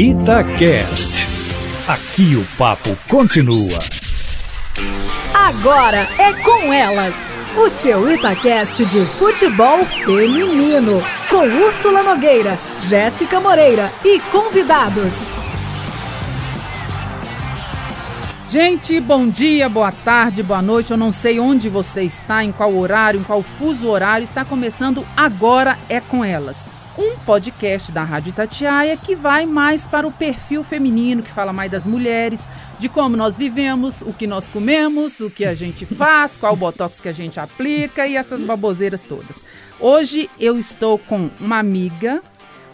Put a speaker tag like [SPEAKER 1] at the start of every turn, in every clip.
[SPEAKER 1] Itacast. Aqui o papo continua.
[SPEAKER 2] Agora é com elas. O seu Itacast de futebol feminino. Com Úrsula Nogueira, Jéssica Moreira e convidados.
[SPEAKER 3] Gente, bom dia, boa tarde, boa noite. Eu não sei onde você está, em qual horário, em qual fuso horário. Está começando Agora é com elas um podcast da Rádio Itatiaia que vai mais para o perfil feminino, que fala mais das mulheres, de como nós vivemos, o que nós comemos, o que a gente faz, qual botox que a gente aplica e essas baboseiras todas. Hoje eu estou com uma amiga,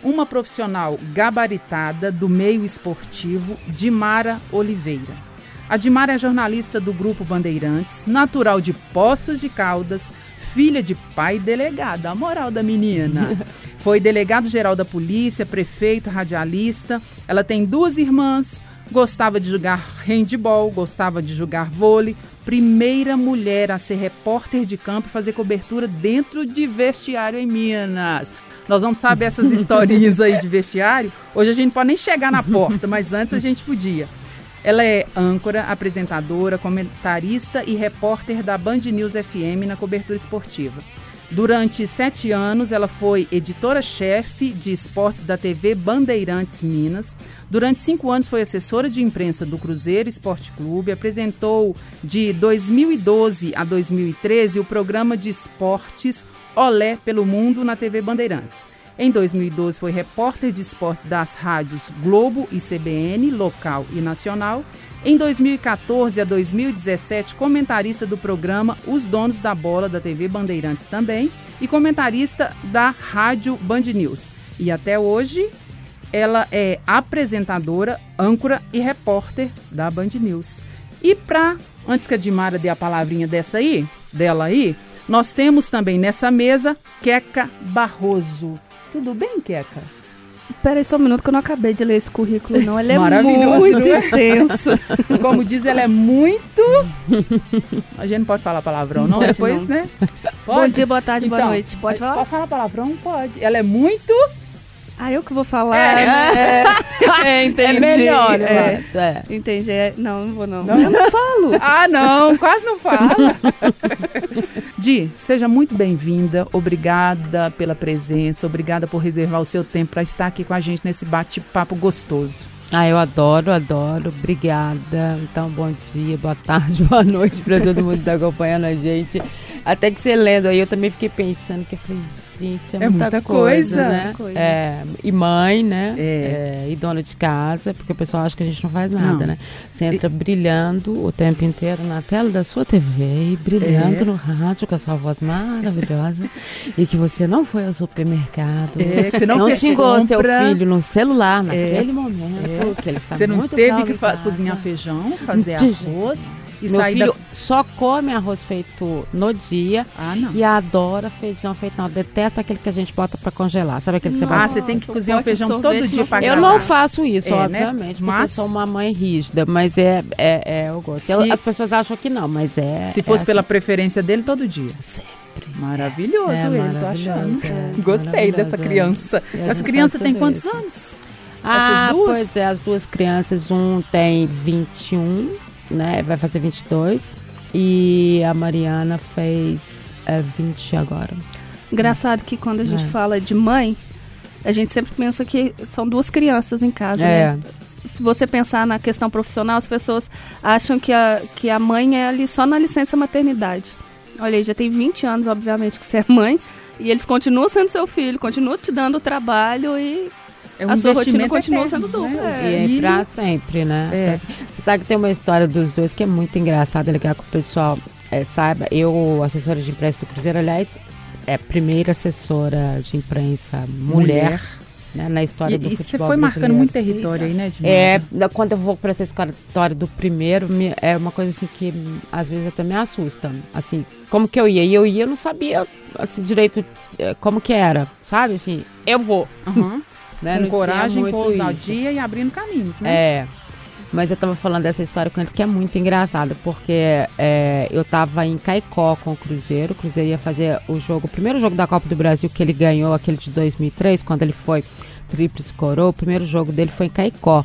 [SPEAKER 3] uma profissional gabaritada do meio esportivo, Dimara Oliveira. A Dimara é jornalista do Grupo Bandeirantes, natural de Poços de Caldas, filha de pai delegado, a moral da menina. Foi delegado-geral da polícia, prefeito, radialista. Ela tem duas irmãs, gostava de jogar handball, gostava de jogar vôlei. Primeira mulher a ser repórter de campo e fazer cobertura dentro de vestiário em Minas. Nós vamos saber essas historinhas aí de vestiário. Hoje a gente pode nem chegar na porta, mas antes a gente podia. Ela é âncora, apresentadora, comentarista e repórter da Band News FM na cobertura esportiva. Durante sete anos, ela foi editora-chefe de esportes da TV Bandeirantes Minas. Durante cinco anos, foi assessora de imprensa do Cruzeiro Esporte Clube. Apresentou de 2012 a 2013 o programa de esportes Olé pelo Mundo na TV Bandeirantes. Em 2012 foi repórter de esportes das rádios Globo e CBN, local e nacional. Em 2014 a 2017, comentarista do programa Os Donos da Bola da TV Bandeirantes também e comentarista da Rádio Band News. E até hoje ela é apresentadora, âncora e repórter da Band News. E para antes que a Dimara dê a palavrinha dessa aí, dela aí, nós temos também nessa mesa Queca Barroso. Tudo bem, Queca?
[SPEAKER 4] Peraí só um minuto que eu não acabei de ler esse currículo, não. Ele é muito é? extenso.
[SPEAKER 3] Como diz, ele é muito. A gente não pode falar palavrão, não?
[SPEAKER 4] Pode
[SPEAKER 3] Depois,
[SPEAKER 4] não.
[SPEAKER 3] né?
[SPEAKER 4] Pode? Bom dia, boa tarde,
[SPEAKER 3] então,
[SPEAKER 4] boa noite. Pode falar?
[SPEAKER 3] Pode falar palavrão? Pode. Ela é muito.
[SPEAKER 4] Ah, eu que vou falar. É, é, é entendi.
[SPEAKER 3] É melhor,
[SPEAKER 4] é, é. Entendi. É, não, não vou não.
[SPEAKER 3] não. Eu não falo. Ah, não, quase não fala. Di, seja muito bem-vinda. Obrigada pela presença. Obrigada por reservar o seu tempo para estar aqui com a gente nesse bate-papo gostoso.
[SPEAKER 5] Ah, eu adoro, adoro. Obrigada. Então, bom dia, boa tarde, boa noite para todo mundo que está acompanhando a gente. Até que você lendo aí, eu também fiquei pensando que eu falei, gente, é, é muita, muita, coisa, coisa né? Coisa. É, e mãe, né? É. É, e dona de casa, porque o pessoal acha que a gente não faz nada, não. né? Você entra e... brilhando o tempo inteiro na tela da sua TV e brilhando é. no rádio com a sua voz maravilhosa e que você não foi ao supermercado,
[SPEAKER 3] é, que você não,
[SPEAKER 5] não xingou
[SPEAKER 3] compra.
[SPEAKER 5] seu filho no celular naquele momento, que ele está
[SPEAKER 3] Você
[SPEAKER 5] não
[SPEAKER 3] teve que cozinhar feijão, fazer arroz
[SPEAKER 5] e Meu filho da... só come arroz feito no dia
[SPEAKER 3] ah, não.
[SPEAKER 5] e adora feijão feito não. Detesta aquele que a gente bota para congelar. Sabe aquele que você
[SPEAKER 3] bota? Ah, você tem que cozinhar o feijão todo dia para
[SPEAKER 5] Eu não faço isso, é, né? obviamente, né? mas... eu sou uma mãe rígida, mas é, é, é eu gosto. Se... As pessoas acham que não, mas é.
[SPEAKER 3] Se fosse é pela assim. preferência dele, todo dia.
[SPEAKER 5] Sempre.
[SPEAKER 3] Maravilhoso é, ele, maravilhoso, tô achando. É, Gostei dessa criança. Essa criança tem quantos isso. anos?
[SPEAKER 5] Ah, pois é, as duas crianças, um tem 21 né? Vai fazer 22. E a Mariana fez é, 20 agora.
[SPEAKER 4] Engraçado que quando a gente é. fala de mãe, a gente sempre pensa que são duas crianças em casa, é. né? Se você pensar na questão profissional, as pessoas acham que a, que a mãe é ali só na licença maternidade. Olha já tem 20 anos, obviamente, que você é mãe, e eles continuam sendo seu filho, continuam te dando trabalho e é um a sua rotina continua sendo dupla.
[SPEAKER 5] Né? E é pra sempre, né? É. Você sabe que tem uma história dos dois que é muito engraçada, legal que o pessoal é, saiba. Eu, assessora de imprensa do Cruzeiro, aliás, é a primeira assessora de imprensa mulher. mulher. Né, na história
[SPEAKER 3] e,
[SPEAKER 5] do
[SPEAKER 3] e
[SPEAKER 5] futebol
[SPEAKER 3] você foi marcando muito território aí, né,
[SPEAKER 5] É, quando eu vou para essa história do primeiro, me, é uma coisa assim que às vezes até me assusta. Assim, como que eu ia? E eu ia, eu não sabia assim direito é, como que era, sabe? Assim, eu vou.
[SPEAKER 3] Uhum. Né? Com coragem, com ousadia e abrindo caminhos, né?
[SPEAKER 5] É. Mas eu tava falando dessa história com eles que é muito engraçada, porque é, eu tava em Caicó com o Cruzeiro. O Cruzeiro ia fazer o jogo, o primeiro jogo da Copa do Brasil que ele ganhou, aquele de 2003, quando ele foi Tríplice Coroa, o primeiro jogo dele foi em Caicó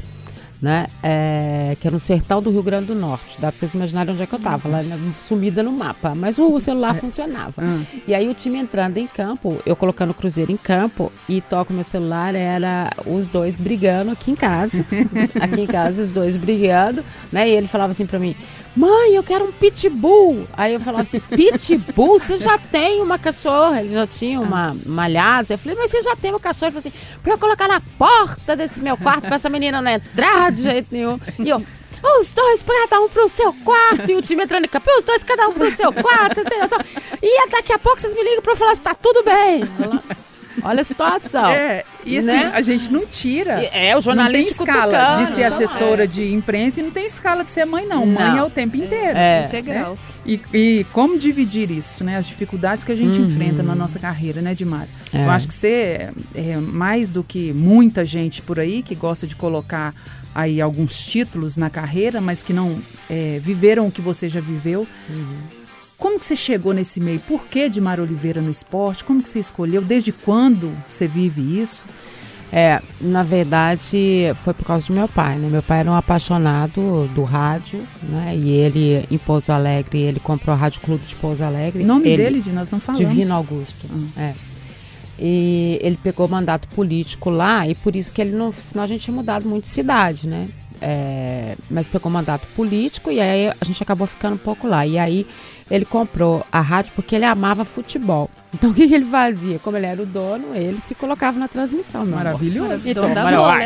[SPEAKER 5] né? É, que é no sertão do Rio Grande do Norte. Dá pra vocês imaginarem onde é que eu tava, lá sumida no mapa. Mas o celular é. funcionava. Hum. E aí o time entrando em campo, eu colocando o Cruzeiro em campo e toco meu celular, era os dois brigando aqui em casa. aqui em casa, os dois brigando, né? E ele falava assim pra mim, mãe, eu quero um pitbull. Aí eu falava assim, pitbull? Você já tem uma cachorra? Ele já tinha uma malhasa. Eu falei, mas você já tem uma cachorra? Ele falou assim, pra eu colocar na porta desse meu quarto pra essa menina não entrar de jeito nenhum. E eu, os dois, cada um pro seu quarto. E o time entrando em campo, os dois, cada um pro seu quarto. Vocês têm noção? E daqui a pouco vocês me ligam pra eu falar se tá tudo bem. Olha a situação.
[SPEAKER 3] É, e assim, né? a gente não tira.
[SPEAKER 5] É, o jornalista
[SPEAKER 3] não tem escala de ser assessora é. de imprensa e não tem escala de ser mãe, não. não. Mãe é o tempo inteiro. É. Integral. E, e, como dividir isso, né? As dificuldades que a gente uhum. enfrenta na nossa carreira, né, Dimar? É. Eu acho que você é mais do que muita gente por aí que gosta de colocar aí alguns títulos na carreira, mas que não é, viveram o que você já viveu. Uhum. Como que você chegou nesse meio? Por que de Mar Oliveira no esporte? Como que você escolheu? Desde quando você vive isso?
[SPEAKER 5] É, na verdade, foi por causa do meu pai, né? Meu pai era um apaixonado do rádio, né? E ele, em Pouso Alegre, ele comprou o Rádio Clube de Pouso Alegre.
[SPEAKER 3] O nome
[SPEAKER 5] ele,
[SPEAKER 3] dele, de nós não falamos.
[SPEAKER 5] Divino Augusto, hum. é. E ele pegou mandato político lá e por isso que ele não, senão a gente tinha mudado muito de cidade, né? É, mas pegou mandato político e aí a gente acabou ficando um pouco lá. E aí ele comprou a rádio porque ele amava futebol. Então o que, que, ele fazia? Como ele era o dono, ele se colocava na transmissão.
[SPEAKER 3] Maravilhoso.
[SPEAKER 5] Então,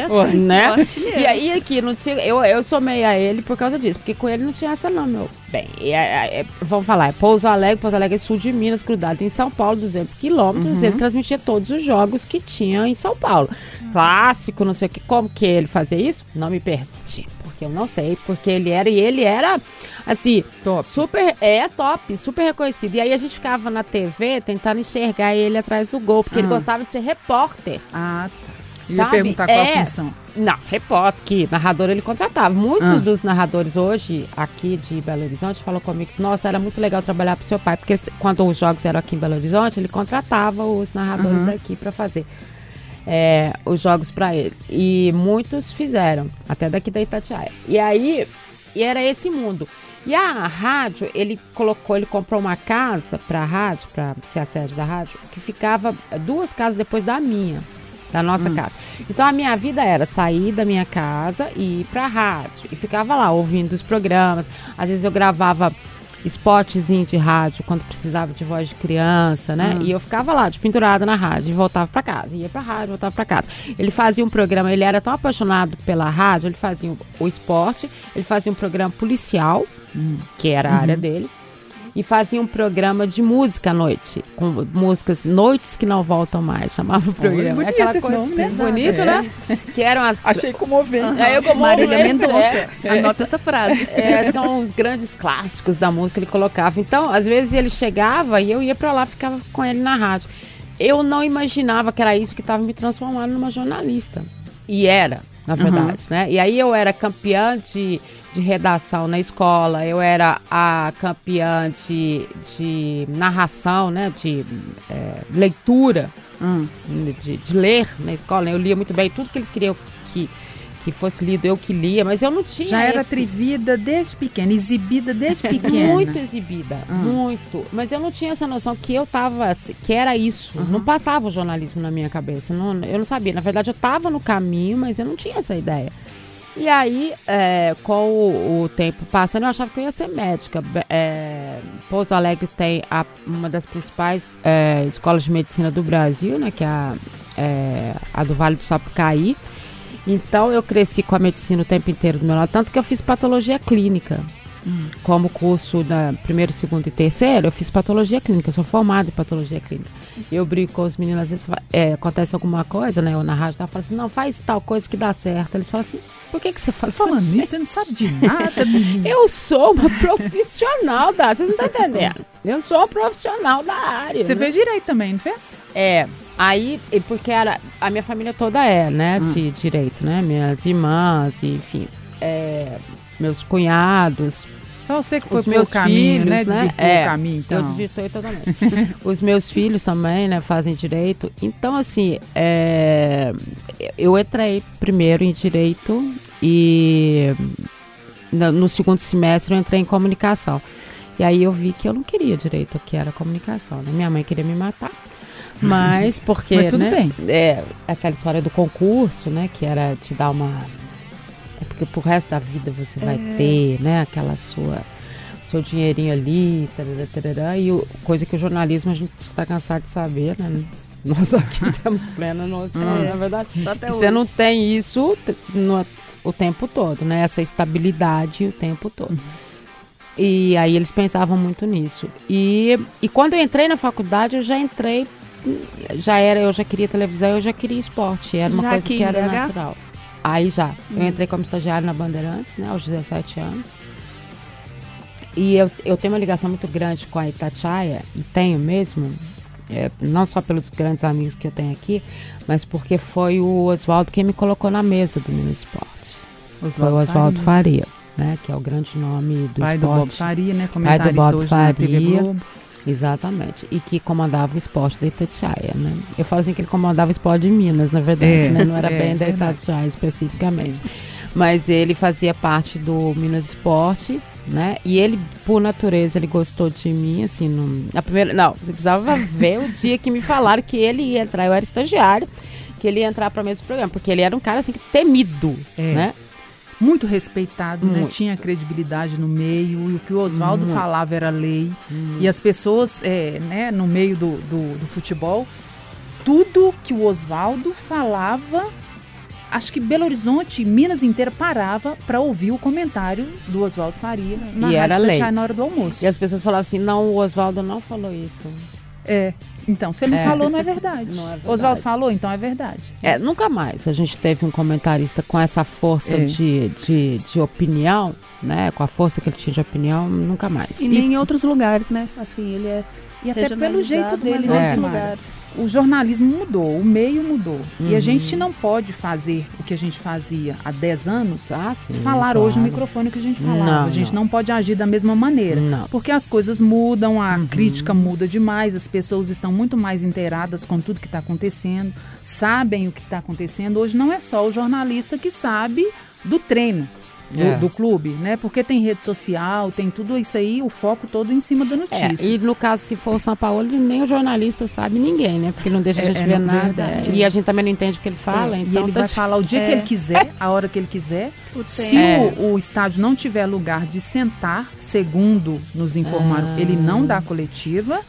[SPEAKER 5] bola, né? E aí aqui não tinha, eu, eu somei a ele por causa disso, porque com ele não tinha essa não, meu. Bem, é, é, é, vamos falar, é Pouso Alegre, Pouso Alegre é sul de Minas, grudado em São Paulo, 200 quilômetros, uhum. ele transmitia todos os jogos que tinha em São Paulo. Uhum. Clássico, não sei o que, como que ele fazia isso? Não me pergunte eu não sei, porque ele era e ele era assim, top. super é top, super reconhecido. E aí a gente ficava na TV tentando enxergar ele atrás do gol, porque ah. ele gostava de ser repórter.
[SPEAKER 3] Ah, tá. Eu ia perguntar qual é, a função.
[SPEAKER 5] Não, repórter, que narrador ele contratava. Muitos ah. dos narradores hoje, aqui de Belo Horizonte, falou comigo que, nossa, era muito legal trabalhar pro seu pai, porque quando os jogos eram aqui em Belo Horizonte, ele contratava os narradores uhum. daqui para fazer é, os jogos para ele. E muitos fizeram, até daqui da Itatiaia. E aí, e era esse mundo. E a rádio, ele colocou, ele comprou uma casa para a rádio, para ser a sede da rádio, que ficava duas casas depois da minha, da nossa hum. casa. Então a minha vida era sair da minha casa e ir para a rádio. E ficava lá ouvindo os programas. Às vezes eu gravava spotzinho de rádio quando precisava de voz de criança, né? Uhum. E eu ficava lá, de pendurada na rádio, e voltava para casa. Ia pra rádio, voltava para casa. Ele fazia um programa, ele era tão apaixonado pela rádio, ele fazia o, o esporte, ele fazia um programa policial, uhum. que era a área uhum. dele e fazia um programa de música à noite, com músicas Noites que Não Voltam Mais, chamava o programa.
[SPEAKER 3] Bonito é aquela coisa nome, né?
[SPEAKER 5] bonito, é. né? Que eram as
[SPEAKER 3] Achei comovente.
[SPEAKER 4] É, eu Marília Mendonça. É, Anota essa frase.
[SPEAKER 5] É, são os grandes clássicos da música que ele colocava. Então, às vezes ele chegava e eu ia para lá, ficava com ele na rádio. Eu não imaginava que era isso que estava me transformando numa jornalista. E era, na verdade, uhum. né? E aí eu era campeã de de redação na escola, eu era a campeã de, de narração, né, de é, leitura, hum. de, de, ler na escola. Eu lia muito bem tudo que eles queriam que, que fosse lido, eu que lia, mas eu não tinha.
[SPEAKER 3] Já era atrevida desde pequena, exibida desde pequena.
[SPEAKER 5] muito exibida, hum. muito. Mas eu não tinha essa noção que eu tava, que era isso. Uhum. Não passava o jornalismo na minha cabeça. Não, eu não sabia. Na verdade, eu estava no caminho, mas eu não tinha essa ideia. E aí, é, com o, o, tempo passando, eu achava que eu ia ser médica. É, Pouso Alegre tem a, uma das principais é, escolas de medicina do Brasil, né, que é a, é, a do Vale do Sapucaí. Então, eu cresci com a medicina o tempo inteiro do meu lado, tanto que eu fiz patologia clínica. Como curso na primeiro, segundo e terceiro, eu fiz patologia clínica, eu sou formada em patologia clínica. Eu brigo com os meninos, às vezes é, acontece alguma coisa, né? Eu na rádio tá falando assim, não, faz tal coisa que dá certo. Eles falam assim, por que, que você fala?
[SPEAKER 3] Você falando isso, você não sabe de nada,
[SPEAKER 5] eu sou uma profissional da. Vocês não estão entendendo? Eu sou uma profissional da área.
[SPEAKER 3] Você né? fez direito também, não fez?
[SPEAKER 5] É. Aí, porque era, a minha família toda é, né, hum. de direito, né? Minhas irmãs, enfim. É, meus cunhados,
[SPEAKER 3] Só você que foi Os meus caminho, filhos, né? né?
[SPEAKER 5] É,
[SPEAKER 3] o caminho, então.
[SPEAKER 5] Eu desvirtuei totalmente. Os meus filhos também, né, fazem direito. Então, assim, é, eu entrei primeiro em direito e no, segundo semestre eu entrei em comunicação. E aí eu vi que eu não queria direito, que era comunicação. Né? Minha mãe queria me matar. Mas porque,
[SPEAKER 3] Mas tudo
[SPEAKER 5] né,
[SPEAKER 3] bem.
[SPEAKER 5] É, aquela história do concurso, né, que era te dar uma porque pro resto da vida você vai é. ter, né, aquela sua seu dinheirinho ali, tarará, tarará, e o, coisa que o jornalismo a gente está cansado de saber, né? Nós aqui temos plena noção, é. na verdade. Você não tem isso no, o tempo todo, né? Essa estabilidade o tempo todo. Uhum. E aí eles pensavam muito nisso. E, e quando eu entrei na faculdade, eu já entrei, já era, eu já queria televisão, eu já queria esporte. Era uma já coisa que era natural. Aí já. Eu hum. entrei como estagiário na Bandeirantes, né, aos 17 anos. E eu, eu tenho uma ligação muito grande com a Itatiaia, e tenho mesmo, é, não só pelos grandes amigos que eu tenho aqui, mas porque foi o Oswaldo quem me colocou na mesa do Minas Esporte. Foi o Oswaldo Faria. Faria, né, que é o grande nome do
[SPEAKER 3] Pai
[SPEAKER 5] esporte.
[SPEAKER 3] do Bob Faria, né, Pai do Bob Faria.
[SPEAKER 5] Exatamente. E que comandava o esporte da Itatiaia, né? Eu falo assim que ele comandava o esporte de Minas, na verdade, é, né? Não era é, bem da Itatiaia especificamente. É. Mas ele fazia parte do Minas Esporte, né? E ele, por natureza, ele gostou de mim, assim, no, a primeira, não, você precisava ver o dia que me falaram que ele ia entrar, eu era estagiário, que ele ia entrar para o mesmo programa, porque ele era um cara assim temido, é. né?
[SPEAKER 3] Muito respeitado, né? muito. né? Tinha credibilidade no meio, e o que o Oswaldo falava era lei. E as pessoas, é, né, no meio do, do, do futebol, tudo que o Oswaldo falava, acho que Belo Horizonte, Minas inteira parava para ouvir o comentário do Oswaldo Faria
[SPEAKER 5] na e era lei.
[SPEAKER 3] na hora do almoço.
[SPEAKER 5] E as pessoas falavam assim: não, o Oswaldo não falou isso.
[SPEAKER 3] É. Então, se ele é. falou, não é verdade. É verdade. Oswaldo falou, então é verdade.
[SPEAKER 5] É, nunca mais a gente teve um comentarista com essa força é. de, de, de, opinião, né? Com a força que ele tinha de opinião, nunca mais.
[SPEAKER 4] E, e nem em outros lugares, né? Assim, ele é.
[SPEAKER 3] E até pelo jeito dele, em outros é. lugares o jornalismo mudou, o meio mudou. Uhum. E a uhum. gente não pode fazer o que a gente fazia há 10 anos, ah, sim, falar claro. hoje no microfone o que a gente falava. Não, a gente não. não. pode agir da mesma maneira. Não. Porque as coisas mudam, a uhum. crítica muda demais, as pessoas estão muito mais inteiradas com tudo que está acontecendo, sabem o que está acontecendo. Hoje não é só o jornalista que sabe do treino do, é. do, clube, né? Porque tem rede social, tem tudo isso aí, o foco todo em cima da notícia.
[SPEAKER 5] É, e no caso, se for o São Paulo, nem o jornalista sabe ninguém, né? Porque não deixa a é, gente é, ver nada. E a gente também não entende o que ele fala. então
[SPEAKER 3] e ele
[SPEAKER 5] tá
[SPEAKER 3] vai falar o dia que ele quiser, a hora que ele quiser. Se o, o, estádio não tiver lugar de sentar, segundo nos informaram, ah. ele não dá coletiva.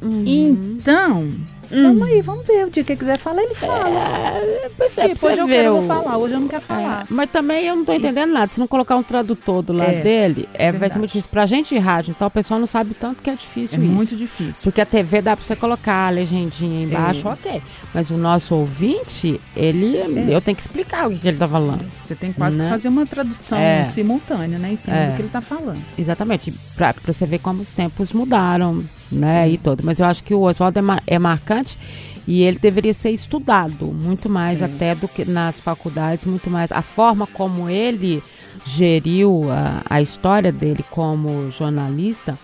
[SPEAKER 3] Uhum. Então, Hum. Vamos aí, vamos ver. O dia que quiser falar, ele fala. É,
[SPEAKER 5] pois é, tipo, hoje eu quero,
[SPEAKER 3] falar, hoje eu não quero falar. É,
[SPEAKER 5] mas também eu não estou entendendo nada. Se não colocar um tradutor do lado é, dele, é, vai ser muito difícil. Pra gente de rádio, então o pessoal não sabe tanto que é difícil
[SPEAKER 3] é
[SPEAKER 5] isso.
[SPEAKER 3] muito difícil.
[SPEAKER 5] Porque a TV dá para você colocar a legendinha embaixo, é. ok. Mas o nosso ouvinte, ele. É. Eu tenho que explicar o que, que ele está falando.
[SPEAKER 3] Você tem quase né? que fazer uma tradução simultânea, né? Em cima do que ele está falando.
[SPEAKER 5] Exatamente. Para você ver como os tempos mudaram, né? E todo. Mas eu acho que o Oswaldo é, mar é marcante e ele deveria ser estudado muito mais é. até do que nas faculdades, muito mais. A forma como ele geriu a, a história dele como jornalista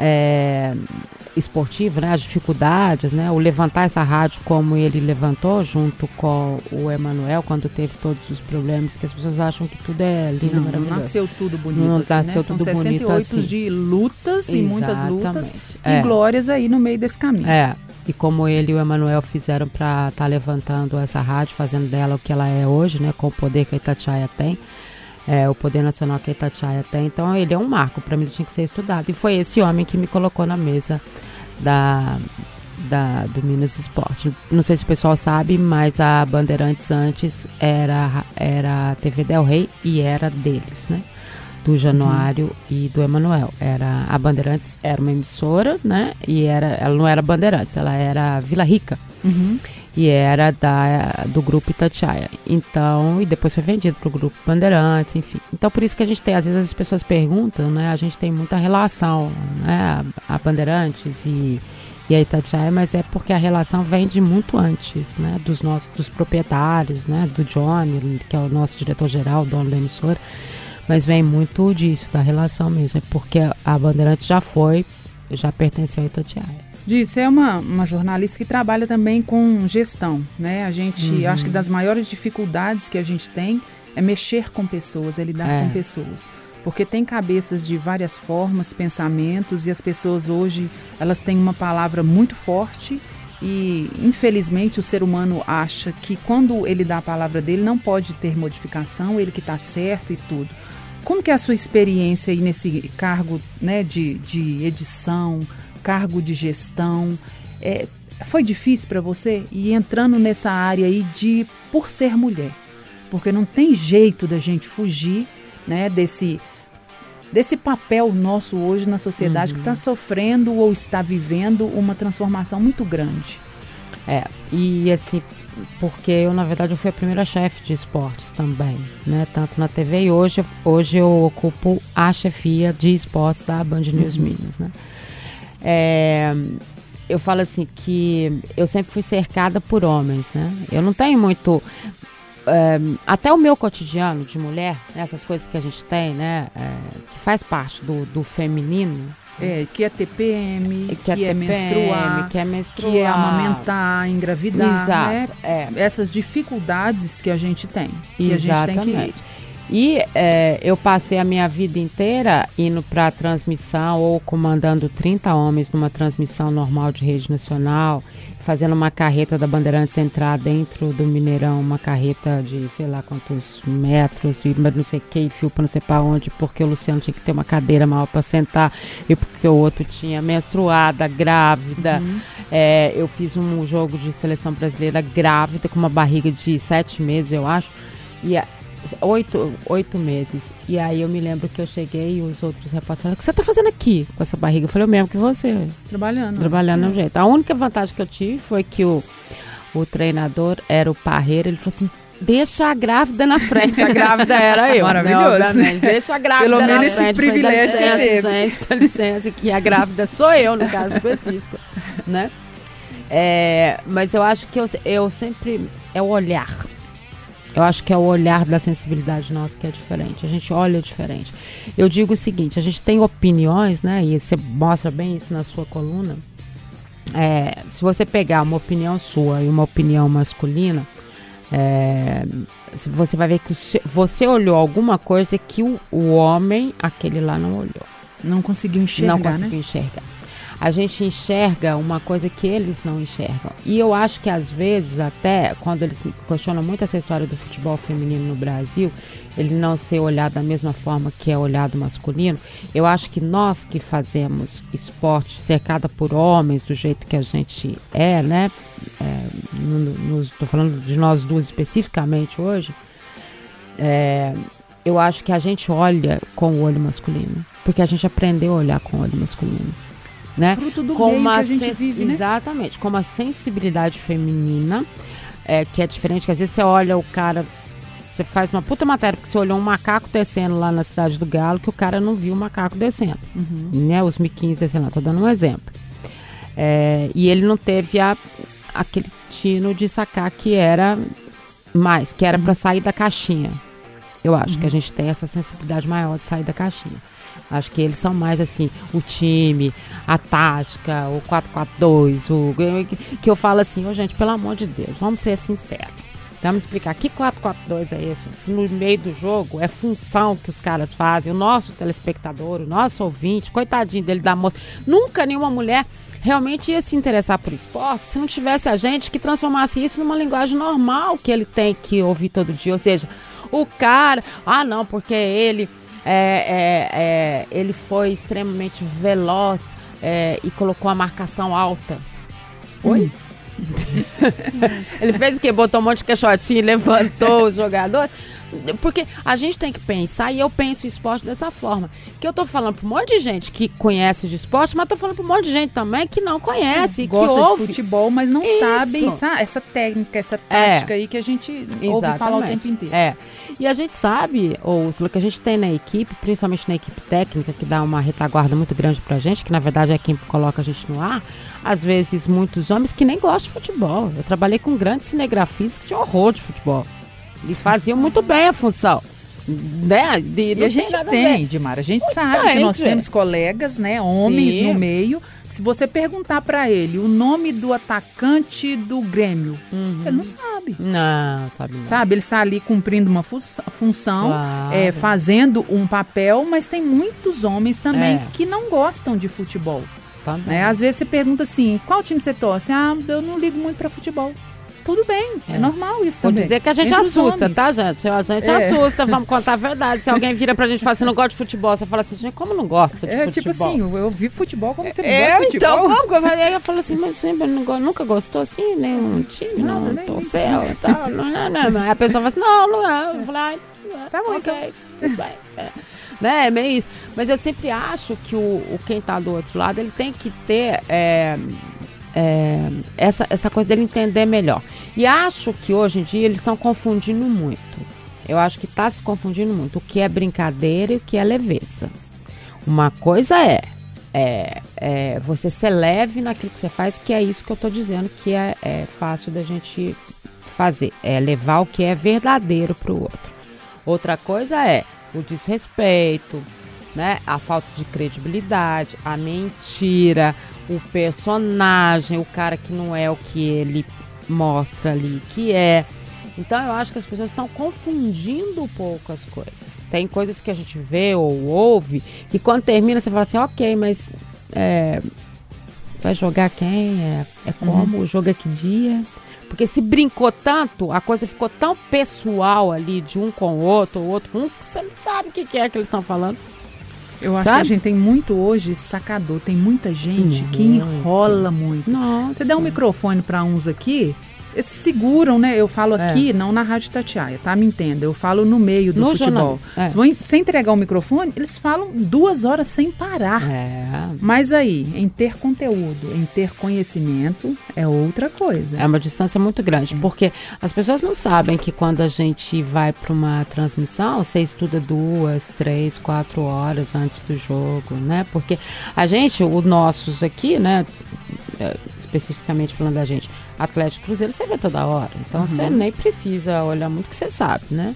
[SPEAKER 5] é, esportivo, né, as dificuldades, né, o levantar essa rádio como ele levantou junto com o Emanuel quando teve todos os problemas que as pessoas acham que tudo é lindo não, maravilhoso.
[SPEAKER 3] Não nasceu tudo bonito não assim, nasceu né? tudo São 68 bonito assim. de lutas e muitas lutas é. e glórias aí no meio desse caminho.
[SPEAKER 5] É, e como ele e o Emanuel fizeram para estar tá levantando essa rádio, fazendo dela o que ela é hoje, né, com o poder que a Itatiaia tem, é, o poder nacional que a Itatiaia tem. Então ele é um marco, para mim ele tinha que ser estudado. E foi esse homem que me colocou na mesa da, da, do Minas Esporte. Não sei se o pessoal sabe, mas a Bandeirantes antes era, era TV Del Rey e era deles, né? do Januário uhum. e do Emanuel. Era a Bandeirantes era uma emissora, né? E era, ela não era Bandeirantes, ela era Vila Rica. Uhum. E era da, do grupo Itatiaia. Então, e depois foi vendido para o grupo Bandeirantes, enfim. Então, por isso que a gente tem, às vezes as pessoas perguntam, né? A gente tem muita relação, né? A, Bandeirantes e, e a Itatiaia, mas é porque a relação vem de muito antes, né? Dos nossos, dos proprietários, né? Do Johnny, que é o nosso diretor-geral, dono da emissora Mas vem muito disso, da relação mesmo. É porque a Bandeirante já foi, já pertenceu a Itatiaia.
[SPEAKER 3] Disse, é uma, uma jornalista que trabalha também com gestão, né? A gente, uhum. acho que das maiores dificuldades que a gente tem é mexer com pessoas, é lidar é. com pessoas. Porque tem cabeças de várias formas, pensamentos, e as pessoas hoje, elas têm uma palavra muito forte e, infelizmente, o ser humano acha que quando ele dá a palavra dele, não pode ter modificação, ele que está certo e tudo. Como que é a sua experiência aí nesse cargo né, de, de edição, cargo de gestão? É, foi difícil para você ir entrando nessa área aí de por ser mulher? Porque não tem jeito da gente fugir né, desse desse papel nosso hoje na sociedade uhum. que está sofrendo ou está vivendo uma transformação muito grande.
[SPEAKER 5] É, e assim, porque eu, na verdade, eu fui a primeira chefe de esportes também, né? Tanto na TV e hoje, hoje eu ocupo a chefia de esportes da Band News uhum. Minas, né? É, eu falo assim que eu sempre fui cercada por homens, né? Eu não tenho muito é, até o meu cotidiano de mulher, né, essas coisas que a gente tem, né, é, que faz parte do, do feminino.
[SPEAKER 3] É, que é TPM, que, que é, TPM, menstruar,
[SPEAKER 5] que é menstruar,
[SPEAKER 3] que é amamentar, engravidar,
[SPEAKER 5] Exato,
[SPEAKER 3] né?
[SPEAKER 5] é.
[SPEAKER 3] Essas dificuldades que a gente tem, que
[SPEAKER 5] Exatamente.
[SPEAKER 3] a gente tem que
[SPEAKER 5] e é, eu passei a minha vida inteira indo para a transmissão ou comandando 30 homens numa transmissão normal de rede nacional, fazendo uma carreta da Bandeirantes entrar dentro do Mineirão, uma carreta de sei lá quantos metros, e não sei que, fio para não sei para onde, porque o Luciano tinha que ter uma cadeira maior para sentar e porque o outro tinha menstruada, grávida. Uhum. É, eu fiz um jogo de seleção brasileira grávida, com uma barriga de sete meses, eu acho. E oito, oito meses. E aí eu me lembro que eu cheguei e os outros falaram: O que você tá fazendo aqui com essa barriga? Eu falei: O mesmo que você.
[SPEAKER 3] Trabalhando.
[SPEAKER 5] Trabalhando no jeito. A única vantagem que eu tive foi que o, o treinador era o Parreira. Ele falou assim: Deixa a grávida na frente. A grávida era eu.
[SPEAKER 3] Maravilhoso.
[SPEAKER 5] Né, Deixa a grávida
[SPEAKER 3] Pelo
[SPEAKER 5] na
[SPEAKER 3] menos
[SPEAKER 5] frente.
[SPEAKER 3] esse privilégio
[SPEAKER 5] Falei, dá licença, gente, dá licença, que a grávida sou eu, no caso específico. Né? É, mas eu acho que eu, eu sempre. É o olhar eu acho que é o olhar da sensibilidade nossa que é diferente. A gente olha diferente. Eu digo o seguinte: a gente tem opiniões, né? E você mostra bem isso na sua coluna. É, se você pegar uma opinião sua e uma opinião masculina, é, você vai ver que você olhou alguma coisa que o, o homem, aquele lá, não olhou.
[SPEAKER 3] Não conseguiu enxergar.
[SPEAKER 5] Não conseguiu
[SPEAKER 3] né?
[SPEAKER 5] enxergar a gente enxerga uma coisa que eles não enxergam. E eu acho que às vezes, até quando eles questionam muito essa história do futebol feminino no Brasil, ele não ser olhado da mesma forma que é olhado masculino, eu acho que nós que fazemos esporte cercada por homens, do jeito que a gente é, né? Estou é, falando de nós duas especificamente hoje. É, eu acho que a gente olha com o olho masculino, porque a gente aprendeu a olhar com o olho masculino né?
[SPEAKER 3] Fruto do com uma que a gente vive, né?
[SPEAKER 5] Exatamente, com uma sensibilidade feminina, é, que é diferente, que às vezes você olha o cara, você faz uma puta matéria porque você olhou um macaco descendo lá na cidade do Galo, que o cara não viu o macaco descendo, uhum. né? Os miquinhos descendo lá, tô dando um exemplo. É, e ele não teve a, aquele tino de sacar que era mais, que era uhum. para sair da caixinha. Eu acho uhum. que a gente tem essa sensibilidade maior de sair da caixinha. Acho que eles são mais assim, o time, a tática, o 4-4-2, o que eu falo assim, oh, gente, pelo amor de Deus, vamos ser sinceros. Vamos explicar que 4-4-2 é esse? Se no meio do jogo é função que os caras fazem, o nosso telespectador, o nosso ouvinte, coitadinho dele da moça, nunca nenhuma mulher realmente ia se interessar por esporte se não tivesse a gente que transformasse isso numa linguagem normal que ele tem que ouvir todo dia. Ou seja, o cara, ah não, porque ele é, é, é, ele foi extremamente veloz é, e colocou a marcação alta. Oi? Hum. ele fez o quê? Botou um monte de queixotinho, levantou os jogadores. Porque a gente tem que pensar, e eu penso o esporte dessa forma. Que eu tô falando pra um monte de gente que conhece de esporte, mas tô falando pra um monte de gente também que não conhece,
[SPEAKER 3] Gosta
[SPEAKER 5] que ouve.
[SPEAKER 3] de futebol, mas não Isso. sabe essa técnica, essa tática é. aí que a gente Exatamente. ouve falar o tempo inteiro.
[SPEAKER 5] É. E a gente sabe, Úrsula, que a gente tem na equipe, principalmente na equipe técnica, que dá uma retaguarda muito grande pra gente, que na verdade é quem coloca a gente no ar, às vezes muitos homens que nem gostam de futebol. Eu trabalhei com grandes cinegrafistas que tinham horror de futebol. E faziam muito bem a função.
[SPEAKER 3] né? De, e a gente tem, Dimar, a gente sabe que nós temos colegas, né, homens Sim. no meio se você perguntar para ele o nome do atacante do Grêmio, uhum. ele não sabe.
[SPEAKER 5] Não, sabe não.
[SPEAKER 3] Sabe, ele está ali cumprindo uma função, claro. é, fazendo um papel, mas tem muitos homens também é. que não gostam de futebol. Também. Né? Às vezes você pergunta assim, qual time você torce? Ah, eu não ligo muito para futebol tudo bem, é, é normal isso Vou também.
[SPEAKER 5] dizer que a gente Entre assusta, tá, gente? A gente é. assusta, vamos contar a verdade. Se alguém vira pra gente e fala assim, não gosta de futebol, você fala assim, gente, como não gosta de é,
[SPEAKER 3] futebol? É, tipo assim, eu vi futebol, como você não
[SPEAKER 5] é,
[SPEAKER 3] gosta de
[SPEAKER 5] então,
[SPEAKER 3] futebol?
[SPEAKER 5] então, como? Aí eu falo assim, mas sempre nunca gostou assim, nenhum time, não, não, não céu e tal. Não, não, não, não. Aí a pessoa fala assim, não, não é. Eu falo, ah, tá bom, ok, então. tudo bem. É. Né, é meio isso. Mas eu sempre acho que o, o quem tá do outro lado, ele tem que ter... É, é, essa, essa coisa dele entender melhor. E acho que hoje em dia eles estão confundindo muito. Eu acho que está se confundindo muito o que é brincadeira e o que é leveza. Uma coisa é, é, é você ser leve naquilo que você faz, que é isso que eu estou dizendo que é, é fácil da gente fazer. É levar o que é verdadeiro para o outro. Outra coisa é o desrespeito, né? A falta de credibilidade, a mentira, o personagem, o cara que não é o que ele mostra ali que é. Então eu acho que as pessoas estão confundindo um pouco as coisas. Tem coisas que a gente vê ou ouve que quando termina você fala assim, ok, mas é, vai jogar quem? É, é como? Uhum. O jogo é que dia? Porque se brincou tanto, a coisa ficou tão pessoal ali de um com o outro, o outro com um, que você não sabe o que é que eles estão falando.
[SPEAKER 3] Eu acho Sabe? que a gente tem muito hoje sacador. Tem muita gente que enrola muito. Nossa. Você dá um microfone para uns aqui, seguram, né? Eu falo é. aqui, é. não na Rádio Tatiaia, tá? Me entenda. Eu falo no meio do no futebol. É. Se vão sem entregar o microfone, eles falam duas horas sem parar. É. Mas aí, em ter conteúdo, em ter conhecimento, é outra coisa.
[SPEAKER 5] É uma distância muito grande, é. porque as pessoas não sabem que quando a gente vai para uma transmissão, você estuda duas, três, quatro horas antes do jogo, né? Porque a gente, os nossos aqui, né? É, especificamente falando da gente, Atlético Cruzeiro você vê toda hora. Então uhum. você nem precisa olhar muito que você sabe, né?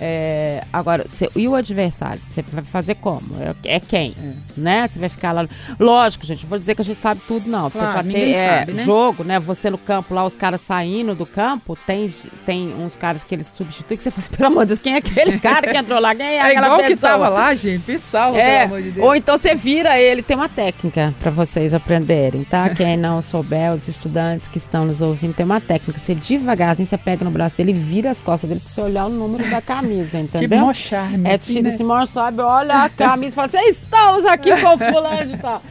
[SPEAKER 5] É, agora, cê, e o adversário? Você vai fazer como? É, é quem? É. Né? Você vai ficar lá. Lógico, gente, vou dizer que a gente sabe tudo, não. Porque claro, já tem é, sabe, né? jogo, né? Você no campo lá, os caras saindo do campo, tem, tem uns caras que eles substituem que você fala assim, pelo amor de Deus, quem é aquele cara que entrou lá? Quem é, é igual pessoa? que
[SPEAKER 3] tava lá, gente. Pessoal,
[SPEAKER 5] é, pelo amor de Deus. Ou então você vira ele, tem uma técnica para vocês aprenderem, tá? Quem não souber, os estudantes que estão nos ouvindo, tem uma técnica. Você devagarzinho, você pega no braço dele e vira as costas dele pra você olhar o número da camisa camisa, entendeu? Tipo
[SPEAKER 3] mocharme.
[SPEAKER 5] É assim, né? Simão sobe, olha a camisa e fala, vocês estamos aqui com o fulano e tal.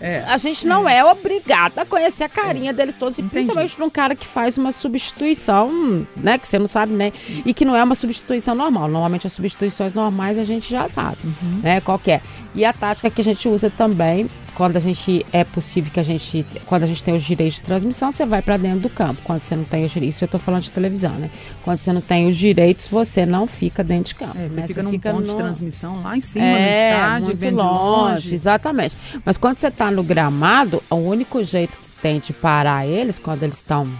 [SPEAKER 5] É. A gente não é obrigada a conhecer a carinha é. deles todos, e principalmente num cara que faz uma substituição, né? Que você não sabe, né? E que não é uma substituição normal. Normalmente as substituições normais a gente já sabe, uhum. né? Qual é. E a tática que a gente usa também quando a gente é possível que a gente, quando a gente tem os direitos de transmissão, você vai para dentro do campo. Quando você não tem os direitos, isso eu estou falando de televisão, né? Quando você não tem os direitos, você não fica dentro de campo.
[SPEAKER 3] É, você
[SPEAKER 5] né?
[SPEAKER 3] fica você num fica ponto no... de transmissão lá em cima é, no estádio, muito longe. longe.
[SPEAKER 5] Exatamente. Mas quando você está no gramado, o único jeito que tem de parar eles quando eles estão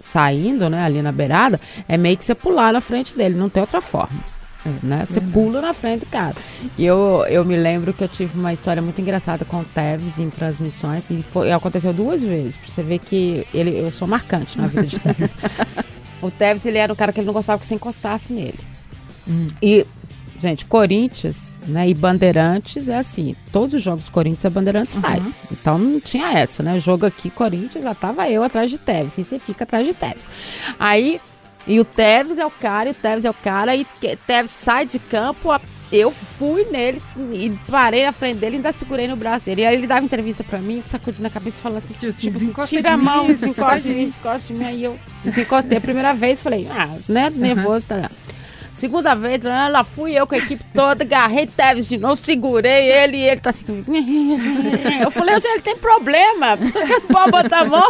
[SPEAKER 5] saindo, né, ali na beirada, é meio que você pular na frente dele, não tem outra forma né? Você pula na frente do cara. E eu, eu me lembro que eu tive uma história muito engraçada com o Tevez em transmissões e foi, aconteceu duas vezes, pra você ver que ele, eu sou marcante na vida de Tevez. o Tevez, ele era um cara que ele não gostava que você encostasse nele. Hum. E, gente, Corinthians né, e Bandeirantes é assim, todos os jogos Corinthians a Bandeirantes uhum. faz. Então não tinha essa, né? Jogo aqui, Corinthians, lá tava eu atrás de Tevez, e você fica atrás de Tevez. Aí e o Tevez é o cara, e o Tevez é o cara, e Tevez sai de campo, eu fui nele e parei na frente dele e ainda segurei no braço dele. E aí ele dava entrevista pra mim, sacudindo a cabeça e falando assim, tipo, tipo tira a mão, desencosta de mim, desencosta de mim. Aí eu desencostei a primeira vez falei, ah, né, nervoso, tá. Segunda vez, ela fui eu com a equipe toda, agarrei Tevez de novo, segurei ele e ele tá assim. Eu falei, ele tem problema, pode botar a mão.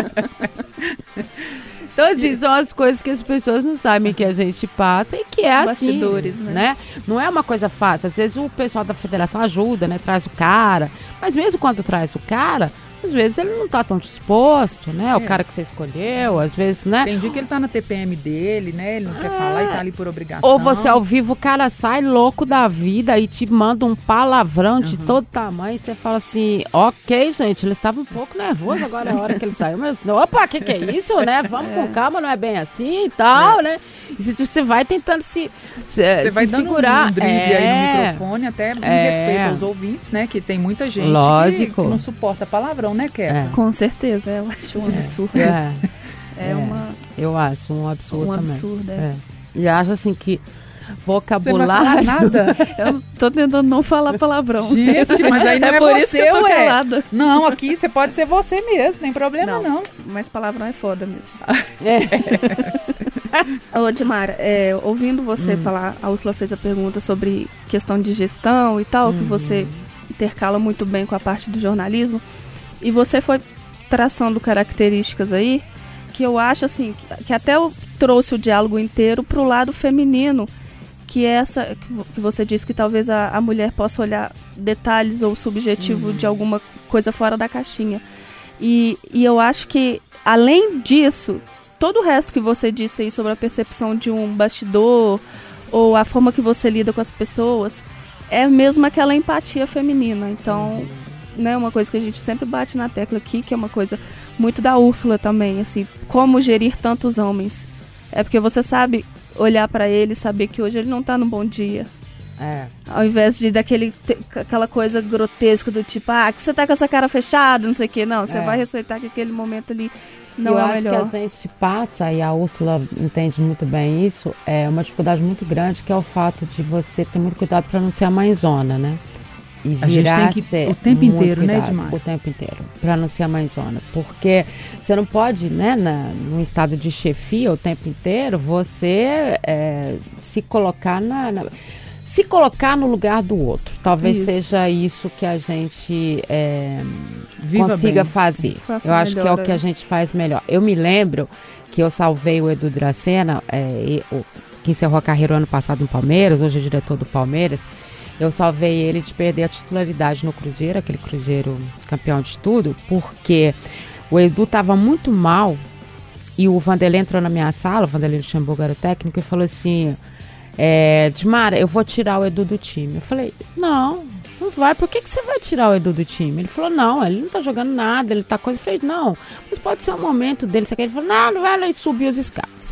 [SPEAKER 5] Então, assim, são as coisas que as pessoas não sabem que a gente passa e que é assim. Bastidores, né? né? Não é uma coisa fácil. Às vezes o pessoal da federação ajuda, né? Traz o cara. Mas mesmo quando traz o cara, às vezes ele não tá tão disposto, né? É. O cara que você escolheu, às vezes, né?
[SPEAKER 3] Dia que ele tá na TPM dele, né? Ele não é. quer falar e tá ali por obrigação.
[SPEAKER 5] Ou você ao vivo, o cara sai louco da vida e te manda um palavrão uhum. de todo tamanho e você fala assim, ok, gente, ele estava um pouco nervoso agora é a hora que ele saiu, mas opa, que que é isso, né? Vamos é. com calma, não é bem assim e tal, é. né? Você vai tentando se, se, você se vai segurar.
[SPEAKER 3] Dando um drible aí no microfone, até em respeito aos ouvintes, né? Que tem muita gente Lógico. que não suporta palavrão, né, Kevin?
[SPEAKER 4] É. Com certeza, eu acho um absurdo. É.
[SPEAKER 5] é, é uma. Eu acho um absurdo
[SPEAKER 4] um
[SPEAKER 5] também.
[SPEAKER 4] absurdo, é. é.
[SPEAKER 5] E acho assim que vocabulário.
[SPEAKER 3] Você não nada.
[SPEAKER 4] eu tô tentando não falar palavrão.
[SPEAKER 3] Gente, mas aí não é, é por você, isso ué. Calada. Não, aqui você pode ser você mesmo, nem problema não. não.
[SPEAKER 4] Mas palavrão é foda mesmo. É. Ô, Dimara, é, ouvindo você hum. falar, a Úrsula fez a pergunta sobre questão de gestão e tal, hum. que você intercala muito bem com a parte do jornalismo. E você foi traçando características aí que eu acho assim, que, que até eu trouxe o diálogo inteiro para o lado feminino, que é essa que você disse que talvez a, a mulher possa olhar detalhes ou subjetivo uhum. de alguma coisa fora da caixinha. E, e eu acho que, além disso, todo o resto que você disse aí sobre a percepção de um bastidor ou a forma que você lida com as pessoas, é mesmo aquela empatia feminina. Então, né, uma coisa que a gente sempre bate na tecla aqui, que é uma coisa muito da Úrsula também, assim, como gerir tantos homens. É porque você sabe olhar para ele e saber que hoje ele não tá num bom dia. É. Ao invés de daquele aquela coisa grotesca do tipo, ah, que você tá com essa cara fechada, não sei o que, não, você é. vai respeitar que aquele momento ali não
[SPEAKER 5] Eu
[SPEAKER 4] é
[SPEAKER 5] acho
[SPEAKER 4] melhor.
[SPEAKER 5] que a gente passa, e a Úrsula entende muito bem isso, é uma dificuldade muito grande que é o fato de você ter muito cuidado para não ser a mãezona, né? e a gente tem que
[SPEAKER 3] o tempo inteiro, né, cuidado, né, Edmar?
[SPEAKER 5] O tempo inteiro, para não ser a mãezona, porque você não pode, né, na, num estado de chefia o tempo inteiro, você é, se colocar na, na, se colocar no lugar do outro. Talvez isso. seja isso que a gente é, consiga bem. fazer. Faça eu acho que é o que a gente faz melhor. Eu me lembro que eu salvei o Edu Dracena, é, que encerrou a carreira ano passado no Palmeiras, hoje é diretor do Palmeiras. Eu salvei ele de perder a titularidade no Cruzeiro, aquele Cruzeiro campeão de tudo, porque o Edu estava muito mal e o Vanderlei entrou na minha sala, o Vanderlei Luxemburgo era o técnico, e falou assim: é, Dimara, eu vou tirar o Edu do time. Eu falei: não, não vai, por que, que você vai tirar o Edu do time? Ele falou: não, ele não tá jogando nada, ele tá coisa. Eu falei: não, mas pode ser um momento dele. Ele falou: não, não vai lá e subir os escadas.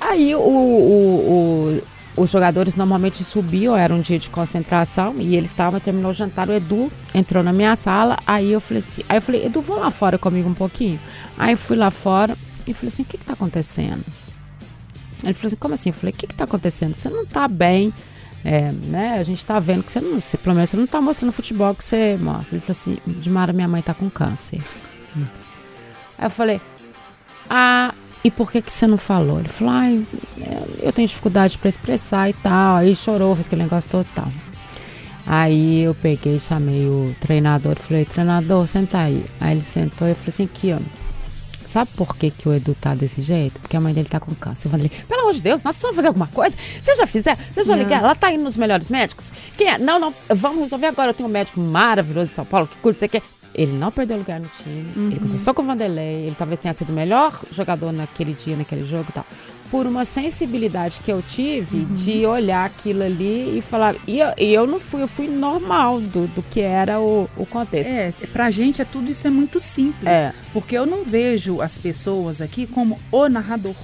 [SPEAKER 5] Aí o, o, o os jogadores normalmente subiam, era um dia de concentração, e eles estavam, terminou o jantar, o Edu entrou na minha sala, aí eu falei assim, aí eu falei, Edu, vamos lá fora comigo um pouquinho? Aí fui lá fora e falei assim, o que que tá acontecendo? Ele falou assim, como assim? Eu falei, o que que tá acontecendo? Você não tá bem, é, né? A gente tá vendo que você não, você, pelo menos você não tá mostrando futebol que você mostra. Ele falou assim, Dimara, minha mãe tá com câncer. Isso. Aí eu falei, ah, e por que que você não falou? Ele falou, ai, eu tenho dificuldade para expressar e tal. Aí chorou, fez aquele negócio total. Aí eu peguei, chamei o treinador e falei, treinador, senta aí. Aí ele sentou e eu falei assim, aqui, ó. Sabe por que, que o Edu tá desse jeito? Porque a mãe dele tá com câncer. Eu falei, pelo amor de Deus, nós precisamos fazer alguma coisa. Você já fizer? Você já ligar? Ela tá indo nos melhores médicos? Quem é? Não, não, vamos resolver agora. Eu tenho um médico maravilhoso de São Paulo que curte, você quer. Ele não perdeu lugar no time. Uhum. Ele conversou com o Vanderlei. Ele talvez tenha sido o melhor jogador naquele dia, naquele jogo e tal. Por uma sensibilidade que eu tive uhum. de olhar aquilo ali e falar. E eu, e eu não fui, eu fui normal do, do que era o, o contexto.
[SPEAKER 3] É, pra gente é tudo isso é muito simples. É. Porque eu não vejo as pessoas aqui como o narrador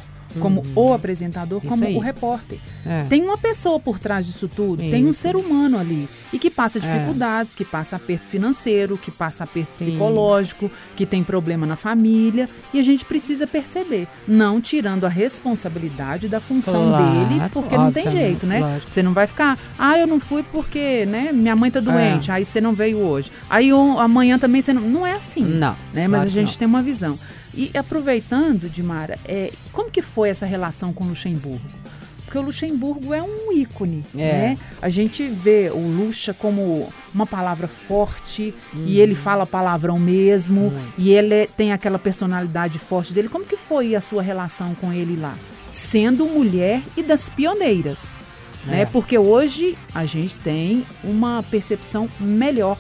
[SPEAKER 3] como uhum. o apresentador, Isso como aí. o repórter. É. Tem uma pessoa por trás disso tudo, Isso. tem um ser humano ali. E que passa é. dificuldades, é. que passa aperto financeiro, que passa aperto Sim. psicológico, que tem problema na família. E a gente precisa perceber, não tirando a responsabilidade da função claro, dele, porque não tem jeito, né? Lógico. Você não vai ficar, ah, eu não fui porque, né, minha mãe tá doente, é. aí você não veio hoje. Aí amanhã também você não. Não é assim. Não. Né? Mas a gente não. tem uma visão. E aproveitando, Dimara, é, como que foi essa relação com o Luxemburgo? Porque o Luxemburgo é um ícone, é. né? A gente vê o Luxa como uma palavra forte hum. e ele fala palavrão mesmo hum. e ele tem aquela personalidade forte dele. Como que foi a sua relação com ele lá? Sendo mulher e das pioneiras, né? é. né? Porque hoje a gente tem uma percepção melhor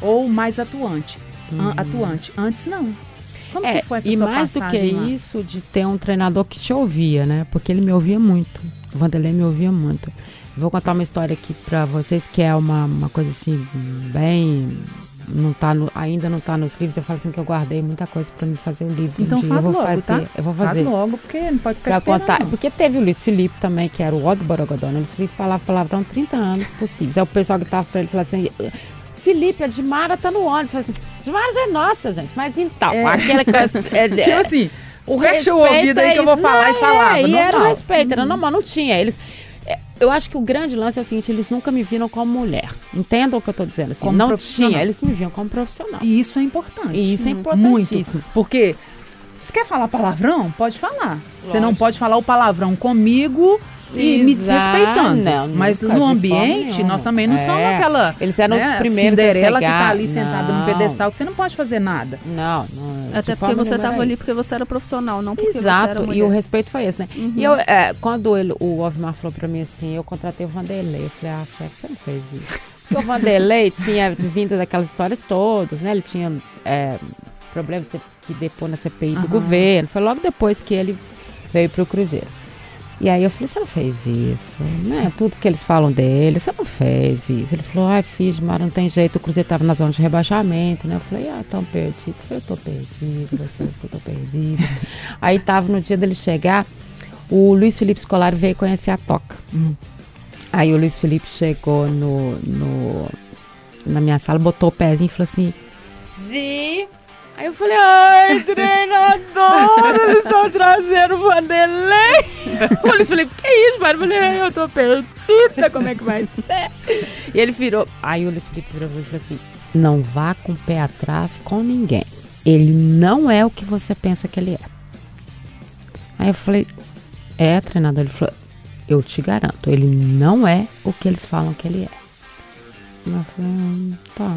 [SPEAKER 3] ou mais atuante uhum. atuante. Antes não.
[SPEAKER 5] Como é, que foi essa E mais do que lá? isso, de ter um treinador que te ouvia, né? Porque ele me ouvia muito. O Vanderlei me ouvia muito. Vou contar uma história aqui para vocês que é uma, uma coisa assim, bem. Não tá no, ainda não está nos livros. Eu falo assim que eu guardei muita coisa para me fazer o livro.
[SPEAKER 3] Então
[SPEAKER 5] um
[SPEAKER 3] faz
[SPEAKER 5] eu
[SPEAKER 3] vou
[SPEAKER 5] logo,
[SPEAKER 3] fazer,
[SPEAKER 5] tá? Eu vou fazer.
[SPEAKER 3] Faz logo, porque não pode ficar pra
[SPEAKER 5] contar, Porque teve o Luiz Felipe também, que era o Odo Borogodó. Né? O Luiz Felipe falava palavrão 30 anos possíveis. Aí o pessoal que tava para ele falou assim: Felipe, a Dimara tá no ônibus. Assim, Dimara já é nossa, gente. Mas então, é. aquela que. É,
[SPEAKER 3] tipo assim, o fecha o ouvido aí é que eu vou falar não, e falava. É,
[SPEAKER 5] e era o respeito, era normal, não tinha. Eles. É, eu acho que o grande lance é o seguinte, eles nunca me viram como mulher. Entendam o que eu estou dizendo? Assim, como não tinha, eles me viam como profissional.
[SPEAKER 3] E isso é importante.
[SPEAKER 5] E isso é importantíssimo.
[SPEAKER 3] Muito, porque você quer falar palavrão? Pode falar. Lógico. Você não pode falar o palavrão comigo e me desrespeitando. Não, Mas no ambiente, nós também não é. somos aquela.
[SPEAKER 5] Eles eram né, os primeiros
[SPEAKER 3] Cinderela a chegar. que tá ali sentada no pedestal, que você não pode fazer nada.
[SPEAKER 5] Não, não
[SPEAKER 4] Até porque você estava ali porque você era profissional, não porque
[SPEAKER 5] Exato,
[SPEAKER 4] você era mulher.
[SPEAKER 5] e o respeito foi esse, né? Uhum. E eu, é, quando ele, o Ovimar falou pra mim assim, eu contratei o Vanderlei. Eu falei, ah, chefe, você não fez isso. Porque o Vanderlei tinha vindo daquelas histórias todas, né? Ele tinha é, problemas que depor na CPI uhum. do governo. Foi logo depois que ele veio pro Cruzeiro. E aí eu falei, você não fez isso, né? Tudo que eles falam dele, você não fez isso. Ele falou, ai, fiz, mas não tem jeito, o Cruzeiro estava na zona de rebaixamento, né? Eu falei, ah, tão perdido. Eu falei, eu tô perdido, você eu tô perdido. aí tava no dia dele chegar, o Luiz Felipe Scolari veio conhecer a Toca. Hum. Aí o Luiz Felipe chegou no, no, na minha sala, botou o pezinho e falou assim, Gi, Aí eu falei, ai, treinador, eles estão trazendo o Vanderlei. Eu falei, que isso, mano? Eu falei, eu tô perdida, como é que vai ser? E ele virou, aí o Luiz Felipe virou e falou assim, não vá com o pé atrás com ninguém. Ele não é o que você pensa que ele é. Aí eu falei, é, treinador? Ele falou, eu te garanto, ele não é o que eles falam que ele é. Eu falei, hum, tá.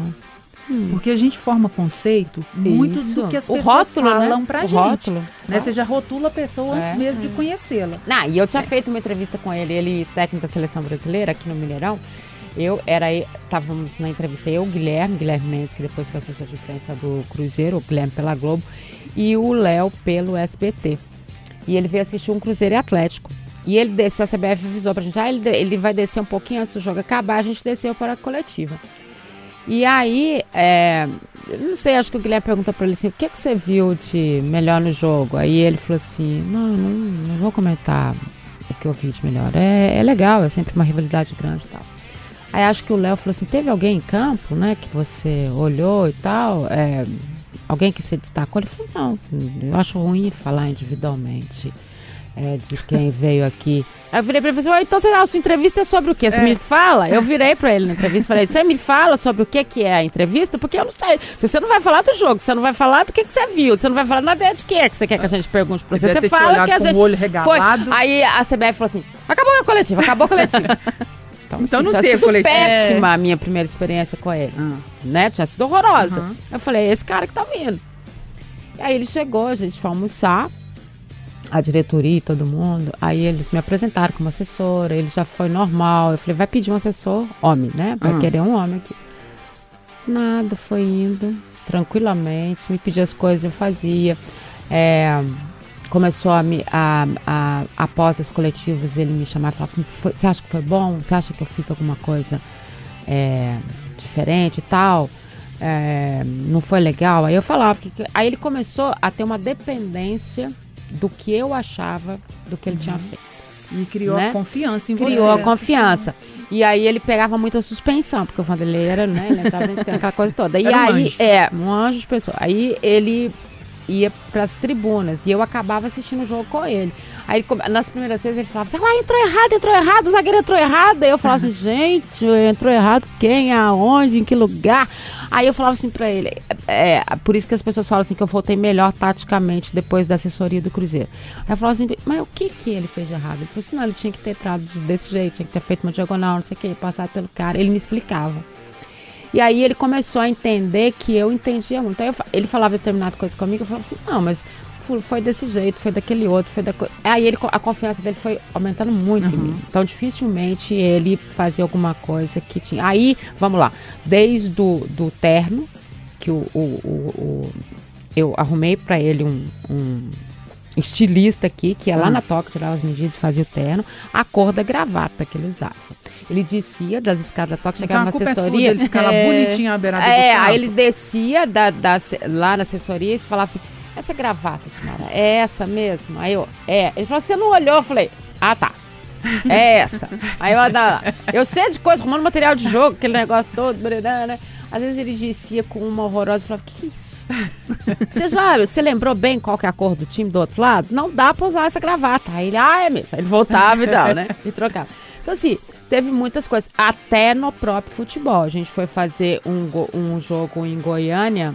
[SPEAKER 3] Hum. Porque a gente forma conceito muito Isso. do que as pessoas rótulo, né? falam né? pra o gente. Rótulo. Né? Você já rotula a pessoa antes é. mesmo de conhecê-la.
[SPEAKER 5] Ah, e eu tinha é. feito uma entrevista com ele, ele técnico da seleção brasileira aqui no Mineirão. Eu era, estávamos na entrevista eu, Guilherme, Guilherme Mendes, que depois foi assessor de imprensa do Cruzeiro, o Guilherme pela Globo, e o Léo pelo SBT. E ele veio assistir um Cruzeiro e Atlético. E ele desceu, a CBF avisou pra gente, ah, ele, ele vai descer um pouquinho antes do jogo acabar, a gente desceu para a coletiva. E aí, é, não sei, acho que o Guilherme perguntou para ele assim, o que, que você viu de melhor no jogo? Aí ele falou assim, não, não, não vou comentar o que eu vi de melhor. É, é legal, é sempre uma rivalidade grande e tal. Aí acho que o Léo falou assim, teve alguém em campo, né, que você olhou e tal, é, alguém que se destacou? Ele falou, não, eu acho ruim falar individualmente é, de quem veio aqui. Aí eu virei pra ele e falei, então você, a sua entrevista é sobre o quê? Você é. me fala? Eu virei pra ele na entrevista e falei, você me fala sobre o que, que é a entrevista? Porque eu não sei. Você não vai falar do jogo, você não vai falar do que, que você viu, você não vai falar nada de que é que você quer que a gente pergunte pra você. Você fala que a gente.
[SPEAKER 3] olho regalado.
[SPEAKER 5] Foi. Aí a CBF falou assim: acabou a coletiva, acabou a coletiva.
[SPEAKER 3] Então, então assim, não tinha sido
[SPEAKER 5] coletiva. péssima a minha primeira experiência com ele. Ah. Né? Tinha sido horrorosa. Uhum. Eu falei, é esse cara que tá vindo. E aí ele chegou, a gente foi almoçar a diretoria e todo mundo. Aí eles me apresentaram como assessora, ele já foi normal. Eu falei, vai pedir um assessor homem, né? Vai hum. querer um homem aqui. Nada, foi indo tranquilamente, me pedia as coisas, eu fazia. É, começou a me. A, a, após as coletivas, ele me chamava e falava assim: Você acha que foi bom? Você acha que eu fiz alguma coisa é, diferente e tal? É, não foi legal? Aí eu falava. Que, aí ele começou a ter uma dependência do que eu achava do que ele uhum. tinha feito.
[SPEAKER 3] E criou né? a confiança em
[SPEAKER 5] criou você. Criou a confiança. E aí ele pegava muita suspensão, porque o Vanderlei era, né? Ele entrava daquela coisa toda. E aí,
[SPEAKER 3] um
[SPEAKER 5] é, um anjo de pessoa. Aí ele ia para as tribunas e eu acabava assistindo o jogo com ele. Aí nas primeiras vezes ele falava, sei lá, entrou errado, entrou errado, o zagueiro entrou errado. Aí eu falava assim, gente, entrou errado quem, aonde, em que lugar? Aí eu falava assim para ele, é, é, por isso que as pessoas falam assim que eu voltei melhor taticamente depois da assessoria do Cruzeiro. Aí eu falava assim, mas o que que ele fez de errado? Ele falou assim, não, ele tinha que ter entrado desse jeito, tinha que ter feito uma diagonal, não sei o que, passado pelo cara. Ele me explicava. E aí ele começou a entender que eu entendia muito. Aí eu, ele falava determinada coisa comigo, eu falava assim, não, mas foi desse jeito, foi daquele outro, foi da Aí ele, a confiança dele foi aumentando muito uhum. em mim. Então dificilmente ele fazia alguma coisa que tinha. Aí, vamos lá, desde do, do terno, que o, o, o, o eu arrumei para ele um, um estilista aqui, que ia lá hum. na toca, tirava as medidas e fazia o terno, a cor da gravata que ele usava. Ele descia das escadas da toca, chegava então, na assessoria. É
[SPEAKER 3] ele ficava é, bonitinho à beirada
[SPEAKER 5] é,
[SPEAKER 3] do
[SPEAKER 5] aí ele descia da, da, lá na assessoria e falava assim: essa gravata, senhora, é essa mesmo? Aí eu, é. Ele falou: você não olhou? Eu falei: ah, tá. É essa. Aí eu andava. Eu sei de coisa, arrumando material de jogo, aquele negócio todo, né? Às vezes ele descia com uma horrorosa e falava: que, que é isso? Você já você lembrou bem qual que é a cor do time do outro lado? Não dá pra usar essa gravata. Aí ele, ah, é mesmo. Aí ele voltava e tal, né? E trocava. Então, assim, teve muitas coisas. Até no próprio futebol. A gente foi fazer um, um jogo em Goiânia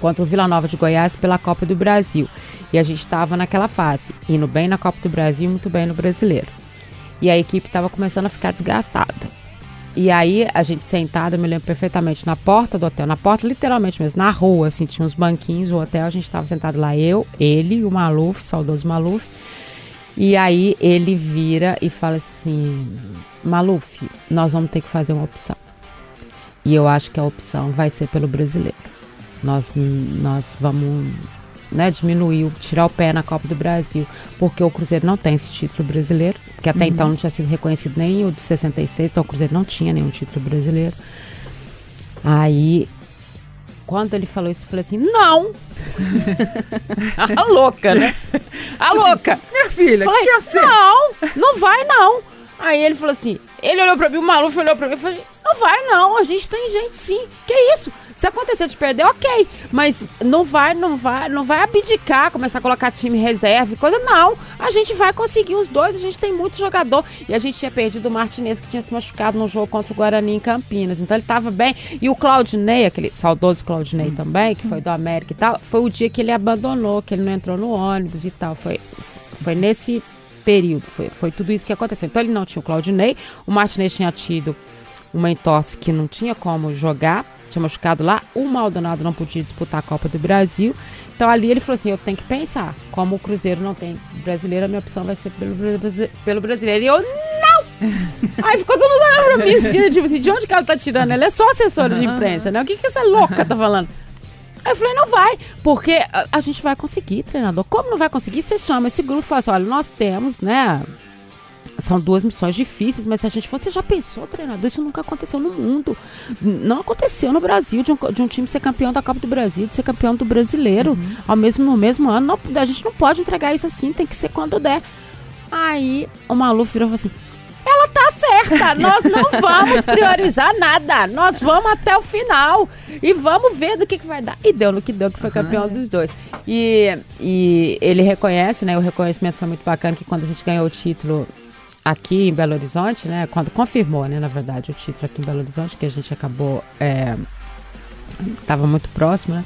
[SPEAKER 5] contra o Vila Nova de Goiás pela Copa do Brasil. E a gente estava naquela fase, indo bem na Copa do Brasil muito bem no Brasileiro. E a equipe estava começando a ficar desgastada. E aí, a gente sentada, eu me lembro perfeitamente, na porta do hotel, na porta literalmente mesmo, na rua, assim, tinha uns banquinhos, o hotel, a gente estava sentado lá, eu, ele, o Maluf, saudoso Maluf. E aí ele vira e fala assim: Maluf, nós vamos ter que fazer uma opção. E eu acho que a opção vai ser pelo brasileiro. Nós, nós vamos né, diminuiu, tirar o pé na Copa do Brasil, porque o Cruzeiro não tem esse título brasileiro, que até uhum. então não tinha sido reconhecido nem o de 66, então o Cruzeiro não tinha nenhum título brasileiro. Aí, quando ele falou isso, eu falei assim: não! a louca, né? A assim, louca!
[SPEAKER 3] Minha filha,
[SPEAKER 5] falei, não, não vai não. Aí ele falou assim: ele olhou pra mim, o maluco olhou pra mim e falou: não vai não, a gente tem gente sim. Que isso? Se acontecer de perder, ok. Mas não vai, não vai, não vai abdicar, começar a colocar time reserva e coisa. Não. A gente vai conseguir os dois, a gente tem muito jogador. E a gente tinha perdido o Martinez, que tinha se machucado no jogo contra o Guarani em Campinas. Então ele tava bem. E o Claudinei, aquele saudoso Claudinei também, que foi do América e tal, foi o dia que ele abandonou, que ele não entrou no ônibus e tal. Foi, foi nesse período, foi, foi tudo isso que aconteceu. Então ele não tinha o Claudinei, o Martinez tinha tido uma entorse que não tinha como jogar tinha machucado lá, o Maldonado não podia disputar a Copa do Brasil. Então ali ele falou assim: eu tenho que pensar. Como o Cruzeiro não tem brasileiro, a minha opção vai ser pelo, pelo brasileiro. E eu, não! Aí ficou todo mundo olhando pra mim, assim, tipo assim, de onde que ela tá tirando? Ela é só assessora de imprensa, né? O que, que essa louca tá falando? Aí eu falei, não vai, porque a, gente vai conseguir, treinador. Como não vai conseguir? Você chama esse grupo e fala assim: olha, nós temos, né? São duas missões difíceis, mas se a gente fosse, já pensou, treinador? Isso nunca aconteceu no mundo. Não aconteceu no Brasil de um, de um time ser campeão da Copa do Brasil, de ser campeão do brasileiro uhum. ao mesmo, no mesmo ano. Não, a gente não pode entregar isso assim, tem que ser quando der. Aí o Malu virou e falou assim: ela tá certa, nós não vamos priorizar nada, nós vamos até o final e vamos ver do que, que vai dar. E deu no que deu, que foi campeão uhum. dos dois. E, e ele reconhece, né? O reconhecimento foi muito bacana que quando a gente ganhou o título aqui em Belo Horizonte, né? Quando confirmou, né, na verdade, o título aqui em Belo Horizonte, que a gente acabou. Estava é, muito próximo, né?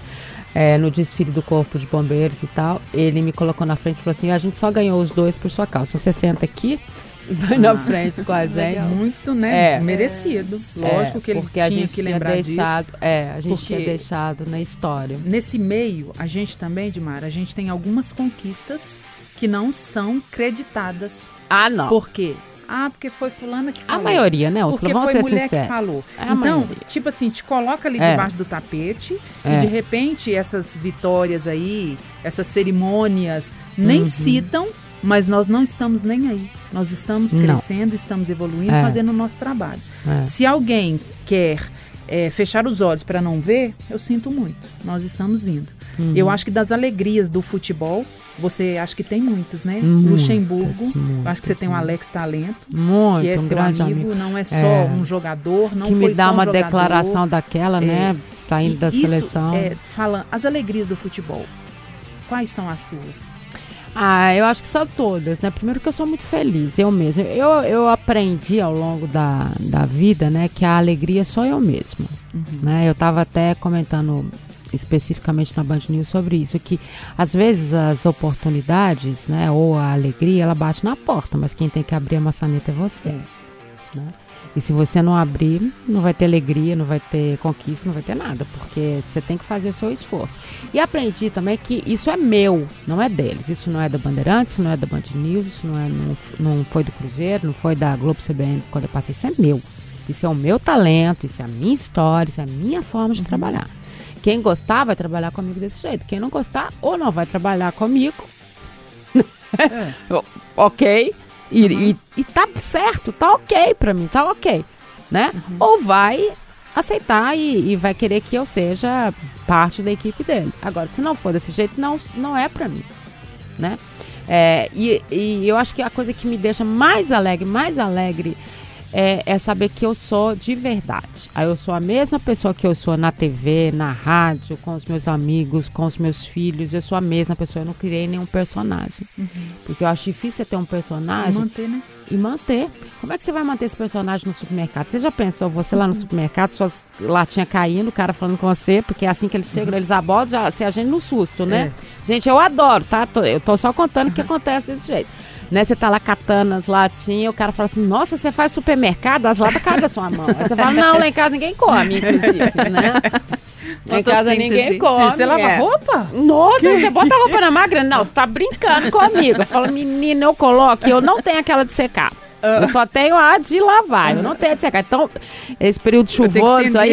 [SPEAKER 5] É, no desfile do Corpo de Bombeiros e tal, ele me colocou na frente e falou assim: a gente só ganhou os dois por sua causa. Você senta aqui vai ah, na frente com a gente.
[SPEAKER 3] Muito, né? É, Merecido. Lógico é, que ele porque tinha a gente que lembrar
[SPEAKER 5] tinha deixado,
[SPEAKER 3] disso.
[SPEAKER 5] É, a gente tinha deixado na história.
[SPEAKER 3] Nesse meio, a gente também, Dimar, a gente tem algumas conquistas que não são creditadas.
[SPEAKER 5] Ah, não.
[SPEAKER 3] Por quê? Ah, porque foi fulana que falou.
[SPEAKER 5] A maioria, né?
[SPEAKER 3] Os porque
[SPEAKER 5] vamos
[SPEAKER 3] foi
[SPEAKER 5] ser
[SPEAKER 3] mulher que falou. É então, maioria. tipo assim, te coloca ali é. debaixo do tapete é. e de repente essas vitórias aí, essas cerimônias, nem uhum. citam, mas nós não estamos nem aí. Nós estamos crescendo, não. estamos evoluindo, é. fazendo o nosso trabalho. É. Se alguém quer é, fechar os olhos para não ver, eu sinto muito. Nós estamos indo. Uhum. Eu acho que das alegrias do futebol, você acha que tem muitas, né? Muitas, Luxemburgo, muitas, acho que você tem o Alex Talento,
[SPEAKER 5] muito,
[SPEAKER 3] que é
[SPEAKER 5] um
[SPEAKER 3] seu amigo,
[SPEAKER 5] amigo,
[SPEAKER 3] não é só é, um jogador, não
[SPEAKER 5] que
[SPEAKER 3] me
[SPEAKER 5] dá
[SPEAKER 3] um
[SPEAKER 5] uma declaração daquela, né? é? Saindo da
[SPEAKER 3] isso,
[SPEAKER 5] seleção.
[SPEAKER 3] É, fala as alegrias do futebol. Quais são as suas?
[SPEAKER 5] Ah, eu acho que são todas, né? Primeiro que eu sou muito feliz, eu mesma. Eu, eu aprendi ao longo da, da vida, né, que a alegria é só eu mesma. Uhum. Né? Eu estava até comentando especificamente na Band News sobre isso, que às vezes as oportunidades, né, ou a alegria, ela bate na porta, mas quem tem que abrir a maçaneta é você. É. Né? E se você não abrir, não vai ter alegria, não vai ter conquista, não vai ter nada, porque você tem que fazer o seu esforço. E aprendi também que isso é meu, não é deles. Isso não é da Bandeirantes, isso não é da Band News, isso não, é, não, não foi do Cruzeiro, não foi da Globo CBN quando eu passei, isso é meu. Isso é o meu talento, isso é a minha história, isso é a minha forma de uhum. trabalhar. Quem gostar vai trabalhar comigo desse jeito. Quem não gostar, ou não vai trabalhar comigo. É. ok. E, uhum. e, e, tá certo, tá ok pra mim, tá ok. Né? Uhum. Ou vai aceitar e, e, vai querer que eu seja parte da equipe dele. Agora, se não for desse jeito, não, não é pra mim. Né? É, e, e eu acho que a coisa que me deixa mais alegre, mais alegre é, é, saber que eu sou de verdade. Aí eu sou a mesma pessoa que eu sou na TV, na rádio, com os meus amigos, com os meus filhos. Eu sou a mesma pessoa. Eu não criei nenhum personagem. Uhum. Porque eu acho difícil ter um personagem. E
[SPEAKER 3] manter, né?
[SPEAKER 5] E manter. Como é que você vai manter esse personagem no supermercado? Você já pensou, você lá no uhum. supermercado, suas latinhas caindo, o cara falando com você, porque é assim que eles chegam, uhum. eles abordam, já, se a gente no susto, né? É. Gente, eu adoro, tá? Eu tô só contando o que acontece desse jeito né? Você tá lá catando as latinhas, o cara fala assim, nossa, você faz supermercado, as latas caem da sua mão. Aí você fala, não, lá em casa ninguém come, inclusive, né? Lá em casa ninguém come.
[SPEAKER 3] Você lava é. roupa?
[SPEAKER 5] Nossa, que? você bota a roupa na máquina? Não, você tá brincando comigo. Eu falo, menina, eu coloco, eu não tenho aquela de secar. Eu só tenho a de lavar, eu não tenho a de secar. Então, esse período chuvoso aí.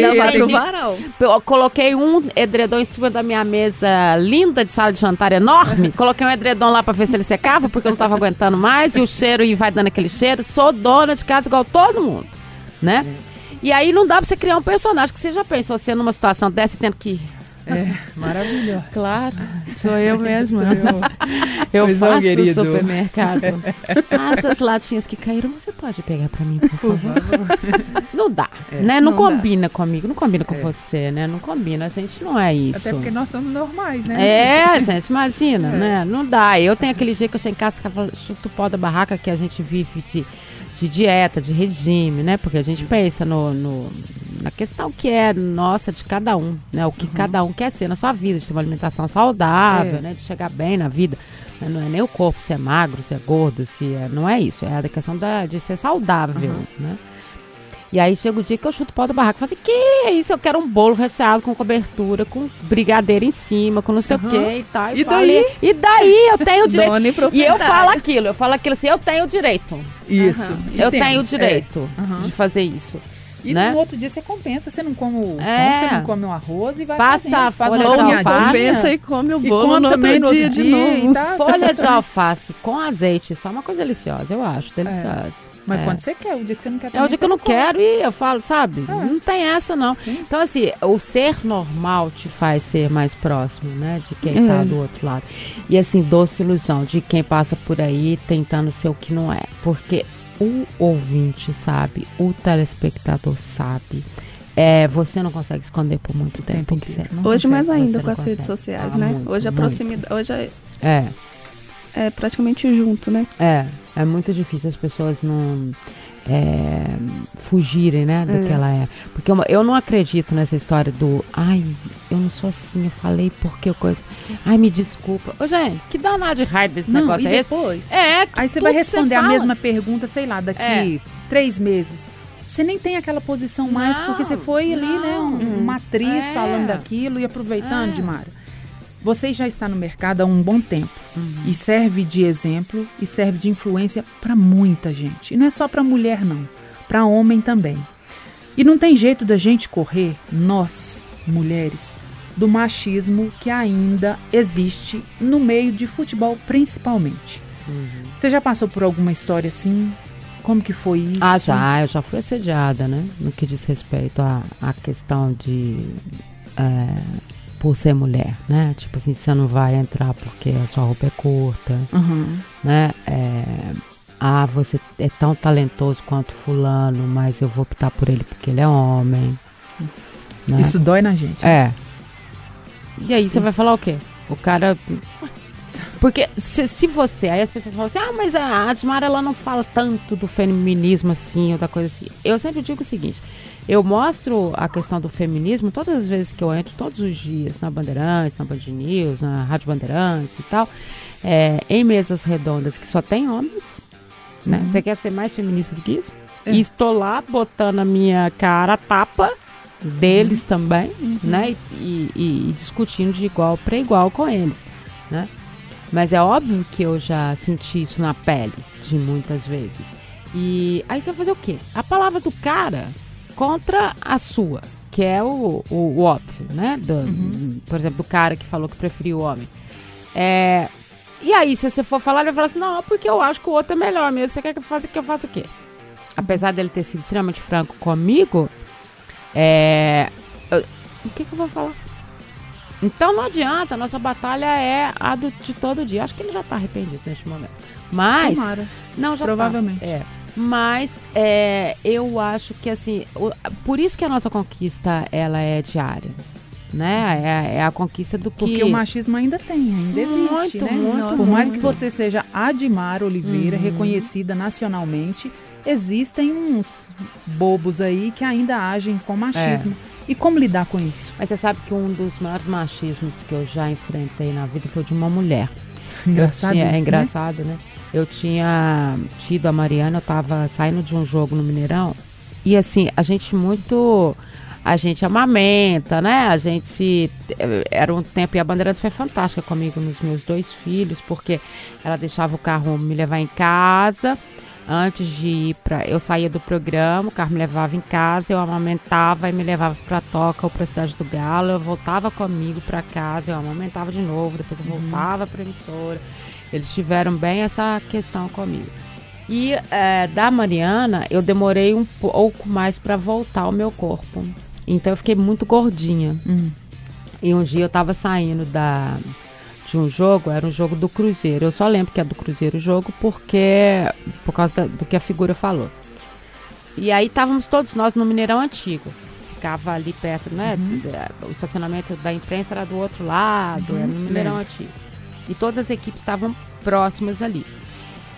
[SPEAKER 5] Eu coloquei um edredom em cima da minha mesa linda de sala de jantar enorme. Coloquei um edredom lá pra ver se ele secava, porque eu não tava aguentando mais. E o cheiro e vai dando aquele cheiro. Sou dona de casa igual todo mundo, né? E aí não dá pra você criar um personagem que você já pensou, você numa situação dessa tendo que
[SPEAKER 3] é, maravilhoso.
[SPEAKER 5] Claro, sou eu mesma. eu, eu faço o supermercado. Ah, essas latinhas que caíram, você pode pegar para mim, por favor? não dá, é, né? Não, não combina dá. comigo, não combina com é. você, né? Não combina, a gente não é isso.
[SPEAKER 3] Até porque nós somos normais, né?
[SPEAKER 5] É, gente, imagina, é. né? Não dá. Eu tenho aquele dia que eu chego em casa, chuto o pó da barraca que a gente vive de, de dieta, de regime, né? Porque a gente pensa no, no na questão que é nossa de cada um, né? O que uhum. cada um quer ser na sua vida, de ter uma alimentação saudável, é. né? De chegar bem na vida. Não é nem o corpo se é magro, se é gordo, se é, não é isso. É a questão da, de ser saudável, uhum. né? E aí chega o dia que eu chuto o pau da barraca e falo assim, que é isso? Eu quero um bolo recheado com cobertura, com brigadeiro em cima, com não sei uhum. o que e tal.
[SPEAKER 3] E, e daí?
[SPEAKER 5] e daí eu tenho o direito. e eu falo aquilo, eu falo aquilo assim, eu tenho o direito.
[SPEAKER 3] Isso.
[SPEAKER 5] Uhum. Eu tenho o direito é. de fazer isso.
[SPEAKER 3] E
[SPEAKER 5] né?
[SPEAKER 3] no outro dia você compensa, você não come o é. você não come o arroz e vai
[SPEAKER 5] Passa
[SPEAKER 3] fazendo,
[SPEAKER 5] a folha faz de alface.
[SPEAKER 4] Compensa e come o bolo no também no dia, dia de novo.
[SPEAKER 5] Tá, folha de alface com azeite, isso é uma coisa deliciosa, eu acho, deliciosa. É.
[SPEAKER 3] Mas é. quando você quer, o dia que você não quer
[SPEAKER 5] É o dia que eu não come. quero e eu falo, sabe? É. Não tem essa não. Sim. Então assim, o ser normal te faz ser mais próximo, né, de quem tá é. do outro lado. E assim, doce ilusão de quem passa por aí tentando ser o que não é, porque o ouvinte sabe, o telespectador sabe. É, você não consegue esconder por muito tempo.
[SPEAKER 4] tempo que você Hoje consegue, mais ainda com as redes sociais, né? Muito, hoje a proximidade. Hoje é,
[SPEAKER 5] é.
[SPEAKER 4] É praticamente junto, né?
[SPEAKER 5] É. É muito difícil as pessoas não é, fugirem, né, do é. que ela é. Porque eu, eu, não acredito nessa história do, ai, eu não sou assim, eu falei porque eu coisa. Ai, me desculpa. Ô, gente, que danado de raio desse não, negócio
[SPEAKER 3] e
[SPEAKER 5] é
[SPEAKER 3] depois,
[SPEAKER 5] esse? É,
[SPEAKER 3] Aí você vai responder a mesma pergunta, sei lá, daqui é. três meses. Você nem tem aquela posição mais, não, porque você foi ali, né, uma atriz é. falando daquilo e aproveitando de Mário. Você já está no mercado há um bom tempo uhum. e serve de exemplo e serve de influência para muita gente. E não é só para mulher, não, para homem também. E não tem jeito da gente correr, nós, mulheres, do machismo que ainda existe no meio de futebol, principalmente. Uhum. Você já passou por alguma história assim? Como que foi isso?
[SPEAKER 5] Ah, já. Eu já fui assediada, né? No que diz respeito à, à questão de... É, por ser mulher, né? Tipo assim, você não vai entrar porque a sua roupa é curta, uhum. né? É, ah, você é tão talentoso quanto fulano, mas eu vou optar por ele porque ele é homem.
[SPEAKER 3] Né? Isso dói na gente.
[SPEAKER 5] É. E aí você vai falar o quê? O cara... Porque se, se você... Aí as pessoas falam assim, ah, mas a Admar, ela não fala tanto do feminismo assim, ou da coisa assim. Eu sempre digo o seguinte... Eu mostro a questão do feminismo todas as vezes que eu entro, todos os dias, na Bandeirantes, na Band News, na Rádio Bandeirantes e tal, é, em mesas redondas que só tem homens. Né? Uhum. Você quer ser mais feminista do que isso? É. E estou lá botando a minha cara tapa deles uhum. também, uhum. né? E, e, e, discutindo de igual para igual com eles, né? Mas é óbvio que eu já senti isso na pele de muitas vezes. E aí você vai fazer o quê? A palavra do cara contra a sua. que é o, o, o óbvio, né? Do, uhum. Por exemplo, do cara que falou que preferiu o homem. É, e aí, se você for falar, ele vai falar assim, não, porque eu acho que o outro é melhor mesmo. Você quer que eu faça, que eu faça o quê? Apesar dele ter sido extremamente franco comigo, é... Eu, o que, que eu vou falar? Então não adianta, a nossa batalha é a do, de todo dia. Acho que ele já está arrependido neste momento. Mas.
[SPEAKER 3] Tomara.
[SPEAKER 5] Não, já
[SPEAKER 3] tá. Provavelmente.
[SPEAKER 5] Tá. É. Mas é, eu acho que assim, por isso que a nossa conquista ela é diária. Né? É, é a conquista do que.
[SPEAKER 3] Porque o machismo ainda tem, ainda existe. Muito, né? muito. Por muito. mais que você seja Admar Oliveira, uhum. reconhecida nacionalmente, existem uns bobos aí que ainda agem com machismo. É. E como lidar com isso?
[SPEAKER 5] Mas você sabe que um dos maiores machismos que eu já enfrentei na vida foi de uma mulher.
[SPEAKER 3] Engraçado
[SPEAKER 5] tinha,
[SPEAKER 3] isso,
[SPEAKER 5] é engraçado, né? né? Eu tinha tido a Mariana, eu tava saindo de um jogo no Mineirão. E assim, a gente muito. A gente amamenta, né? A gente. Era um tempo. E a Bandeirantes foi fantástica comigo nos meus dois filhos, porque ela deixava o carro me levar em casa antes de ir para. Eu saía do programa, o carro me levava em casa, eu amamentava e me levava para Toca ou para a Cidade do Galo. Eu voltava comigo para casa, eu amamentava de novo, depois eu uhum. voltava para a emissora. Eles tiveram bem essa questão comigo. E é, da Mariana, eu demorei um pouco mais para voltar ao meu corpo. Então eu fiquei muito gordinha. Uhum. E um dia eu estava saindo da de um jogo, era um jogo do Cruzeiro. Eu só lembro que é do Cruzeiro o jogo porque por causa da, do que a figura falou. E aí estávamos todos nós no Mineirão Antigo. Ficava ali perto, né? Uhum. O estacionamento da imprensa era do outro lado, uhum. era no Mineirão é. Antigo. E todas as equipes estavam próximas ali.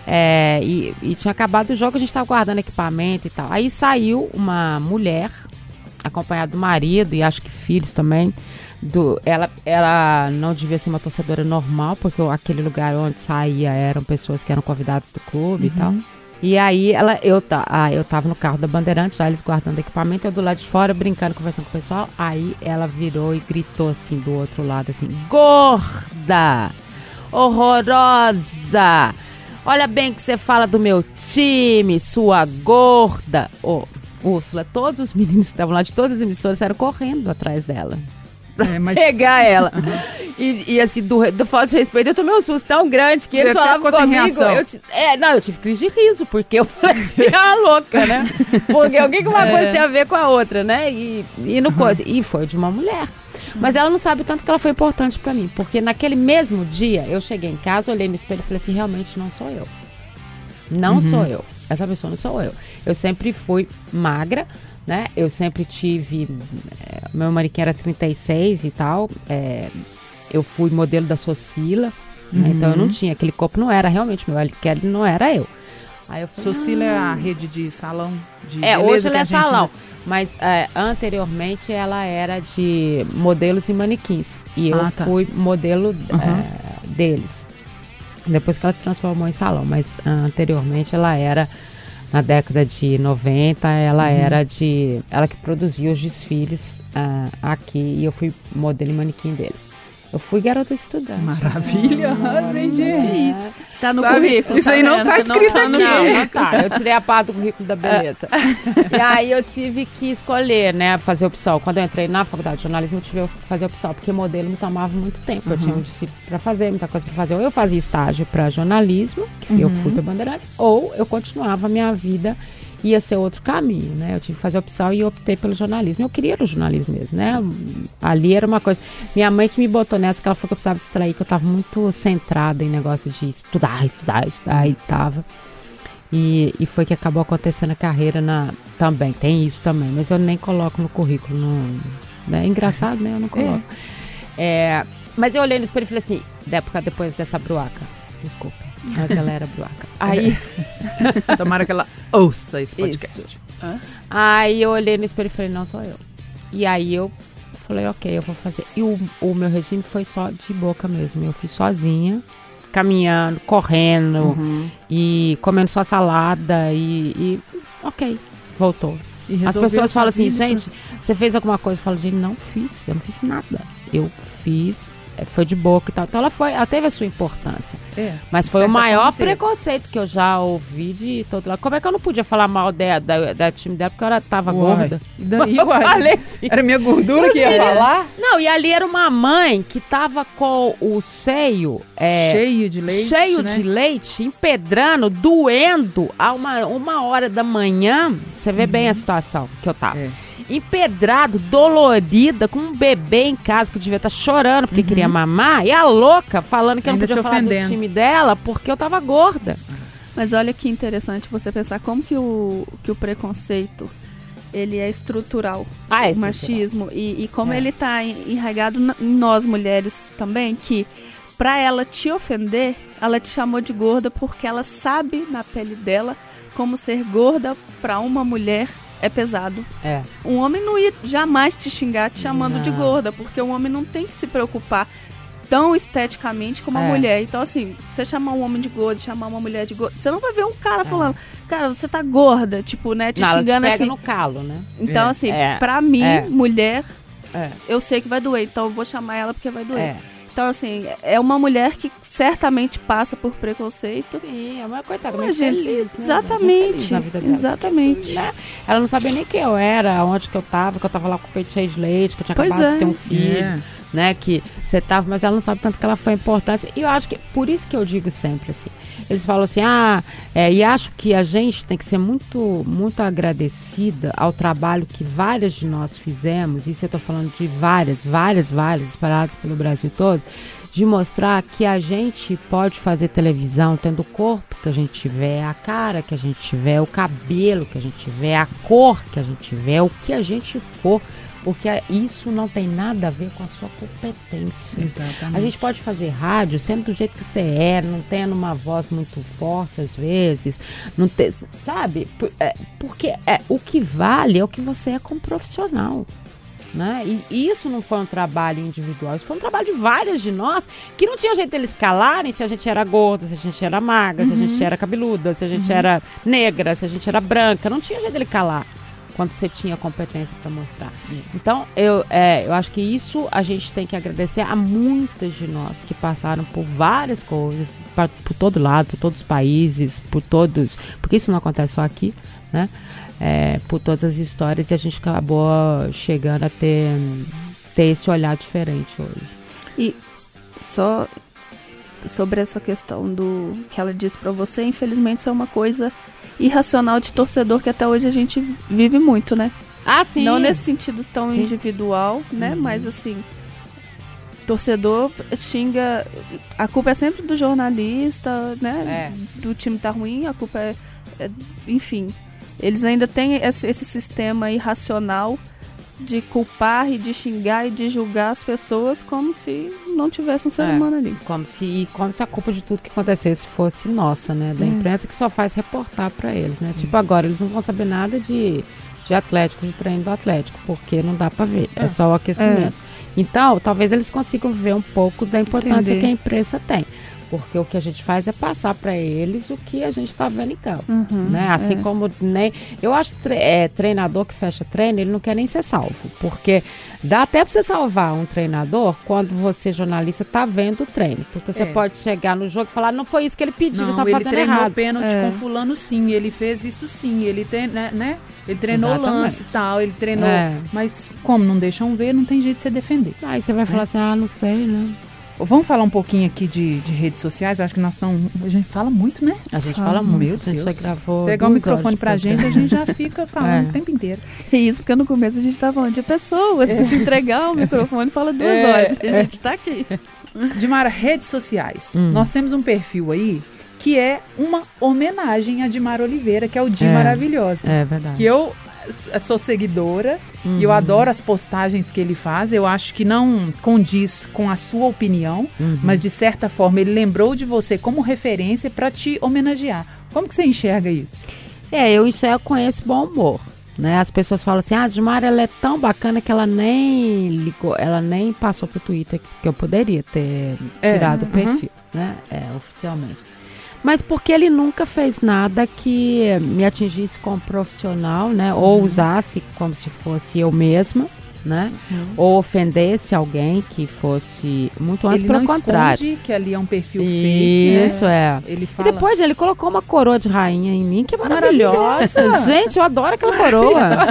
[SPEAKER 5] É, e, e, tinha acabado o jogo, a gente estava guardando equipamento e tal. Aí saiu uma mulher, acompanhada do marido e acho que filhos também, do, ela, ela não devia ser uma torcedora normal, porque aquele lugar onde saía eram pessoas que eram convidados do clube uhum. e tal. E aí ela, eu, ah, eu tava no carro da Bandeirante, já eles guardando equipamento, eu do lado de fora, brincando, conversando com o pessoal. Aí ela virou e gritou assim do outro lado, assim, gorda! Horrorosa! Olha bem que você fala do meu time, sua gorda! Ô, oh, Úrsula, todos os meninos que estavam lá de todas as emissoras saíram correndo atrás dela pra é, mas... pegar ela. Uhum. E, e, assim, do, do falta de respeito, eu tomei um susto tão grande que Você eles falavam comigo. Eu é, não, eu tive crise de riso, porque eu falei assim, ah, louca, né? Porque o que, que uma é. coisa tem a ver com a outra, né? E, e no uhum. coisa. E foi de uma mulher. Mas ela não sabe tanto que ela foi importante para mim. Porque naquele mesmo dia, eu cheguei em casa, olhei no espelho e falei assim: realmente não sou eu. Não uhum. sou eu. Essa pessoa não sou eu. Eu sempre fui magra, né? Eu sempre tive. É, meu manequim era 36 e tal. É, eu fui modelo da Socila. Uhum. Né? Então eu não uhum. tinha. Aquele corpo não era realmente meu. Aquele não era eu.
[SPEAKER 3] Aí eu falei, Socila ah, é a rede de salão de
[SPEAKER 5] É, hoje ela é salão. Mas é, anteriormente ela era de modelos e manequins. E eu ah, tá. fui modelo uhum. é, deles. Depois que ela se transformou em salão. Mas anteriormente ela era na década de 90, ela uhum. era de. Ela que produzia os desfiles uh, aqui e eu fui modelo e manequim deles. Eu fui garota estudante.
[SPEAKER 3] Maravilhosa, hein, gente? Isso.
[SPEAKER 4] Tá no Sabe? currículo.
[SPEAKER 3] Isso tá aí não tá escrito não tá
[SPEAKER 5] aqui. Não, não tá. Eu tirei a parte do currículo da beleza. e aí eu tive que escolher, né, fazer opção. Quando eu entrei na faculdade de jornalismo, eu tive que fazer opção, porque modelo me tomava muito tempo. Uhum. Eu tinha um desfile pra fazer, muita coisa pra fazer. Ou eu fazia estágio pra jornalismo, que uhum. eu fui pra Bandeirantes, ou eu continuava a minha vida ia ser outro caminho, né? Eu tive que fazer opção e optei pelo jornalismo. Eu queria o jornalismo mesmo, né? Ali era uma coisa. Minha mãe que me botou nessa, que ela falou que eu precisava distrair, que eu estava muito centrada em negócio de estudar, estudar, estudar, e tava. E, e foi que acabou acontecendo a carreira na. Também, tem isso também, mas eu nem coloco no currículo. No, né? É engraçado, né? Eu não coloco. É. É, mas eu olhei no espelho e falei assim, da época depois dessa bruaca, desculpa mas ela era bruaca. Aí.
[SPEAKER 3] Tomara que ela ouça esse podcast.
[SPEAKER 5] Aí eu olhei no espelho e falei, não sou eu. E aí eu falei, ok, eu vou fazer. E o, o meu regime foi só de boca mesmo. Eu fiz sozinha, caminhando, correndo uhum. e comendo só salada e, e ok, voltou. As pessoas falam assim, gente, você fez alguma coisa? Eu falo, gente, não fiz, eu não fiz nada. Eu fiz foi de boca e tal. Então ela foi, ela teve a sua importância. É, Mas foi o maior preconceito que eu já ouvi de todo lado. Como é que eu não podia falar mal da, da, da time dela porque ela tava uai. gorda?
[SPEAKER 3] E daí, eu falei assim. Era minha gordura que ia é. falar?
[SPEAKER 5] Não, e ali era uma mãe que tava com o seio é,
[SPEAKER 3] cheio de leite.
[SPEAKER 5] Cheio
[SPEAKER 3] né?
[SPEAKER 5] de leite, empedrando, doendo a uma, uma hora da manhã. Você vê uhum. bem a situação que eu tava. É empedrado, dolorida, com um bebê em casa que devia estar tá chorando porque uhum. queria mamar, e a louca falando que Ainda eu não podia falar ofendendo. do time dela porque eu tava gorda.
[SPEAKER 4] Mas olha que interessante você pensar como que o, que o preconceito ele é estrutural,
[SPEAKER 5] ah, é
[SPEAKER 4] estrutural. o machismo e, e como é. ele está enraizado em nós mulheres também que para ela te ofender, ela te chamou de gorda porque ela sabe na pele dela como ser gorda para uma mulher é pesado.
[SPEAKER 5] É.
[SPEAKER 4] Um homem não ia jamais te xingar te chamando não. de gorda, porque o homem não tem que se preocupar tão esteticamente como a é. mulher. Então, assim, você chamar um homem de gordo, chamar uma mulher de gorda, você não vai ver um cara é. falando, cara, você tá gorda, tipo, né, te não, xingando te
[SPEAKER 5] assim. no calo, né?
[SPEAKER 4] Então, é. assim, é. pra mim, é. mulher, é. eu sei que vai doer, então eu vou chamar ela porque vai doer. É. Então, assim, é uma mulher que certamente passa por preconceito.
[SPEAKER 5] Sim, é uma coitada, mas feliz,
[SPEAKER 4] né, Exatamente. Feliz exatamente.
[SPEAKER 5] Né? Ela não sabia nem quem eu era, onde que eu tava, que eu tava lá com o peito cheio de leite, que eu tinha pois acabado é. de ter um filho. É. Né, que você tava, mas ela não sabe tanto que ela foi importante. E eu acho que, por isso que eu digo sempre assim, eles falam assim, ah, é, e acho que a gente tem que ser muito, muito agradecida ao trabalho que várias de nós fizemos, isso eu tô falando de várias, várias, várias, espalhadas pelo Brasil todo, de mostrar que a gente pode fazer televisão tendo o corpo que a gente tiver, a cara que a gente tiver, o cabelo que a gente tiver, a cor que a gente tiver, o que a gente for porque isso não tem nada a ver com a sua competência.
[SPEAKER 3] Exatamente.
[SPEAKER 5] A gente pode fazer rádio sempre do jeito que você é, não tendo uma voz muito forte às vezes, não ter, sabe? É, porque é, o que vale é o que você é como profissional. Né? E isso não foi um trabalho individual, isso foi um trabalho de várias de nós que não tinha jeito deles calarem se a gente era gorda, se a gente era magra, uhum. se a gente uhum. era cabeluda, se a gente uhum. era negra, se a gente era branca, não tinha jeito dele calar quando você tinha competência para mostrar. Então, eu, é, eu acho que isso a gente tem que agradecer a muitas de nós que passaram por várias coisas, pra, por todo lado, por todos os países, por todos. Porque isso não acontece só aqui, né? é, por todas as histórias e a gente acabou chegando a ter, ter esse olhar diferente hoje.
[SPEAKER 4] E só sobre essa questão do que ela disse para você, infelizmente isso é uma coisa irracional de torcedor que até hoje a gente vive muito, né?
[SPEAKER 5] Ah, sim.
[SPEAKER 4] Não nesse sentido tão sim. individual, né? Uhum. Mas assim, torcedor xinga. A culpa é sempre do jornalista, né? É. Do time tá ruim, a culpa é, é enfim. Eles ainda têm esse, esse sistema irracional de culpar e de xingar e de julgar as pessoas como se não tivesse um ser é, humano ali.
[SPEAKER 5] Como se, como se a culpa de tudo que acontecesse fosse nossa, né? Da é. imprensa que só faz reportar para eles, né? Tipo, agora eles não vão saber nada de, de Atlético, de treino do Atlético, porque não dá para ver. É, é, só o aquecimento. É. Então, talvez eles consigam ver um pouco da importância Entender. que a imprensa tem porque o que a gente faz é passar para eles o que a gente está vendo em campo, uhum, né? Assim é. como nem eu acho tre é, treinador que fecha treino ele não quer nem ser salvo, porque dá até para você salvar um treinador quando você jornalista está vendo o treino, porque você é. pode chegar no jogo e falar não foi isso que ele pediu, não, você está fazendo errado.
[SPEAKER 3] Ele treinou pênalti é. com fulano sim, ele fez isso sim, ele tem, né, né? Ele treinou Exatamente. lance e tal, ele treinou. É. Mas como não deixam ver, não tem jeito de você defender.
[SPEAKER 5] Aí você vai falar assim, ah, não sei, né?
[SPEAKER 3] Vamos falar um pouquinho aqui de, de redes sociais. Eu acho que nós estamos. A gente fala muito, né?
[SPEAKER 5] A gente fala, fala muito. Meu a gente
[SPEAKER 3] Deus. já gravou. Pegar o microfone pra gente, a gente já fica falando é. o tempo inteiro.
[SPEAKER 4] É isso, porque no começo a gente estava falando de pessoas é. que se entregar o microfone fala duas é. horas. E a gente está aqui.
[SPEAKER 3] Dimara, redes sociais. Hum. Nós temos um perfil aí que é uma homenagem a Dimar Oliveira, que é o Di é, Maravilhosa.
[SPEAKER 5] É verdade.
[SPEAKER 3] Que eu sou seguidora uhum. e eu adoro as postagens que ele faz. Eu acho que não condiz com a sua opinião, uhum. mas de certa forma ele lembrou de você como referência para te homenagear. Como que você enxerga isso?
[SPEAKER 5] É, eu enxergo com esse bom humor. Né? As pessoas falam assim, ah, a Dimara ela é tão bacana que ela nem ligou, ela nem passou pro Twitter, que eu poderia ter é, tirado o perfil, né? É, oficialmente mas porque ele nunca fez nada que me atingisse como profissional, né? Uhum. Ou usasse como se fosse eu mesma, né? Uhum. Ou ofendesse alguém que fosse muito antes, ele pelo não contrário.
[SPEAKER 3] que ali é um perfil
[SPEAKER 5] fake, Isso, né? é. Ele fala... E depois ele colocou uma coroa de rainha em mim, que é maravilhosa. maravilhosa. Gente, eu adoro aquela coroa.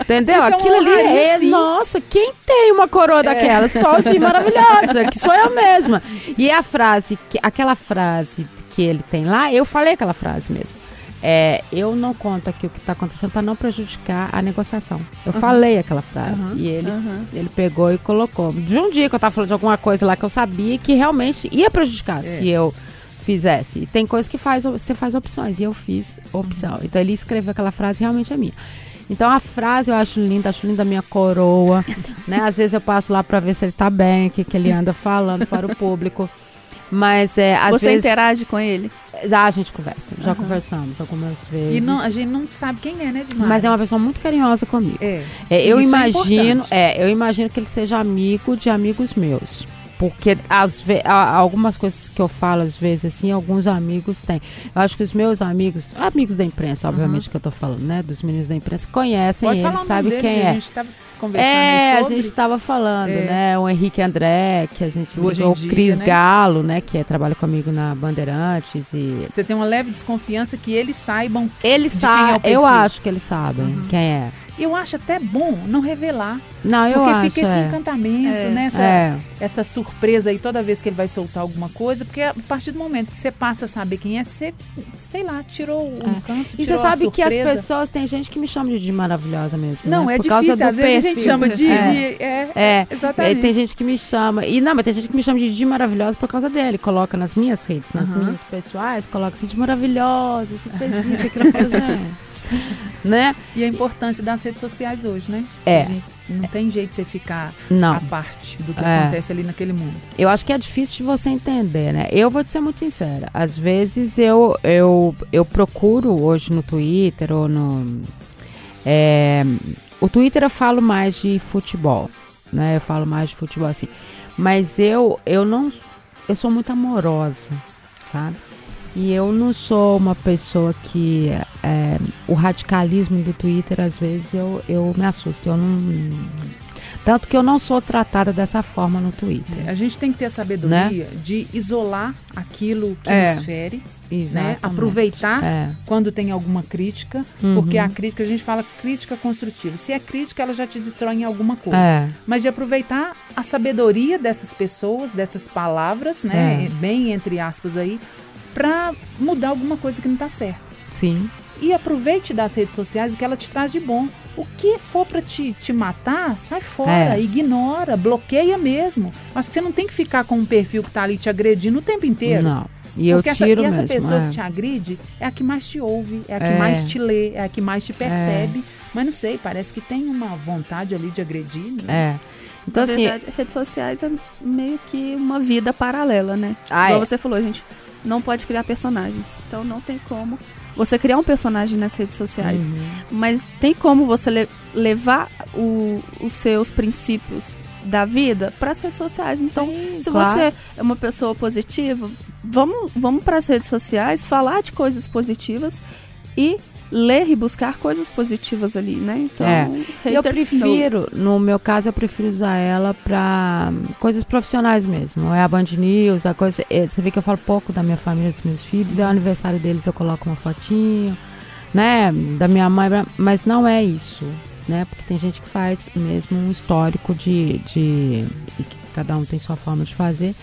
[SPEAKER 5] Entendeu? Isso Aquilo é ali é, nossa, quem tem uma coroa é. daquela? Só de maravilhosa, que sou eu mesma. E a frase, que, aquela frase que ele tem lá, eu falei aquela frase mesmo. É, eu não conto aqui o que está acontecendo para não prejudicar a negociação. Eu uhum. falei aquela frase uhum. e ele, uhum. ele pegou e colocou. De um dia que eu estava falando de alguma coisa lá que eu sabia que realmente ia prejudicar é. se eu fizesse. E tem coisas que faz, você faz opções e eu fiz opção. Então ele escreveu aquela frase realmente é minha. Então a frase eu acho linda, acho linda a minha coroa, né? Às vezes eu passo lá para ver se ele está bem, o que, que ele anda falando para o público. Mas é, às
[SPEAKER 4] Você
[SPEAKER 5] vezes.
[SPEAKER 4] Interage com ele?
[SPEAKER 5] Já a gente conversa, já uhum. conversamos algumas vezes.
[SPEAKER 3] E não, a gente não sabe quem é, né?
[SPEAKER 5] Mas é uma pessoa muito carinhosa comigo. É. é eu Isso é imagino, é, é, eu imagino que ele seja amigo de amigos meus. Porque as, algumas coisas que eu falo, às vezes, assim, alguns amigos têm. Eu acho que os meus amigos, amigos da imprensa, obviamente, uhum. que eu tô falando, né? Dos meninos da imprensa, conhecem Pode ele, sabe quem é. A gente tá conversando
[SPEAKER 3] é,
[SPEAKER 5] sobre. a gente estava falando, é. né? O Henrique André, que a gente ligou, o Cris né? Galo, né? Que é, trabalha comigo na Bandeirantes e...
[SPEAKER 3] Você tem uma leve desconfiança que eles saibam
[SPEAKER 5] Eles sabem, é eu acho que eles sabem uhum. quem é.
[SPEAKER 3] Eu acho até bom não revelar.
[SPEAKER 5] Não, eu
[SPEAKER 3] porque
[SPEAKER 5] acho.
[SPEAKER 3] Porque fica esse é. encantamento, é. né? Essa, é. essa, surpresa aí toda vez que ele vai soltar alguma coisa. Porque a partir do momento que você passa a saber quem é, você, sei lá, tirou o é. encanto.
[SPEAKER 5] E você sabe que as pessoas, tem gente que me chama de, de maravilhosa mesmo.
[SPEAKER 3] Não,
[SPEAKER 5] né?
[SPEAKER 3] é Por difícil. Causa do Às vezes a gente chama de. É. de
[SPEAKER 5] é, é, exatamente. Tem gente que me chama. E não, mas tem gente que me chama de, de maravilhosa por causa dele. Coloca nas minhas redes, nas uhum. minhas pessoais, coloca assim de maravilhosa, você fez isso, aquilo. gente. né?
[SPEAKER 3] E a importância das redes sociais hoje, né?
[SPEAKER 5] É.
[SPEAKER 3] Não tem jeito de você ficar
[SPEAKER 5] não.
[SPEAKER 3] à parte do que é. acontece ali naquele mundo.
[SPEAKER 5] Eu acho que é difícil de você entender, né? Eu vou te ser muito sincera. Às vezes eu, eu, eu procuro hoje no Twitter ou no. É, o Twitter eu falo mais de futebol, né? Eu falo mais de futebol assim. Mas eu, eu não. Eu sou muito amorosa, sabe? E eu não sou uma pessoa que. É, o radicalismo do Twitter, às vezes, eu, eu me assusto. Eu não. Tanto que eu não sou tratada dessa forma no Twitter.
[SPEAKER 3] A gente tem que ter a sabedoria né? de isolar aquilo que é. nos fere. Né? Aproveitar é. quando tem alguma crítica, uhum. porque a crítica, a gente fala crítica construtiva. Se é crítica, ela já te destrói em alguma coisa. É. Mas de aproveitar a sabedoria dessas pessoas, dessas palavras, né? É. Bem entre aspas aí, para mudar alguma coisa que não está certo.
[SPEAKER 5] Sim.
[SPEAKER 3] E aproveite das redes sociais o que ela te traz de bom. O que for para te, te matar, sai fora, é. ignora, bloqueia mesmo. Acho que você não tem que ficar com um perfil que está ali te agredindo o tempo inteiro.
[SPEAKER 5] Não. E eu
[SPEAKER 3] Porque
[SPEAKER 5] tiro
[SPEAKER 3] essa,
[SPEAKER 5] mesmo.
[SPEAKER 3] E essa pessoa
[SPEAKER 5] é.
[SPEAKER 3] que te agride é a que mais te ouve, é a que é. mais te lê, é a que mais te percebe. É. Mas não sei, parece que tem uma vontade ali de agredir. Né?
[SPEAKER 5] É. Então,
[SPEAKER 4] Na
[SPEAKER 5] assim.
[SPEAKER 4] Verdade, redes sociais é meio que uma vida paralela, né? Ah, Igual é. você falou, a gente não pode criar personagens. Então não tem como você criar um personagem nas redes sociais. Uhum. Mas tem como você le levar o, os seus princípios da vida para as redes sociais. Então, Sim, se claro. você é uma pessoa positiva, vamos, vamos para as redes sociais falar de coisas positivas e ler e buscar coisas positivas ali, né?
[SPEAKER 5] Então, é. eu prefiro, no meu caso, eu prefiro usar ela para coisas profissionais mesmo. É a Band News, a coisa. É, você vê que eu falo pouco da minha família, dos meus filhos. É o aniversário deles, eu coloco uma fotinho, né? Da minha mãe, mas não é isso, né? Porque tem gente que faz mesmo um histórico de, de e que cada um tem sua forma de fazer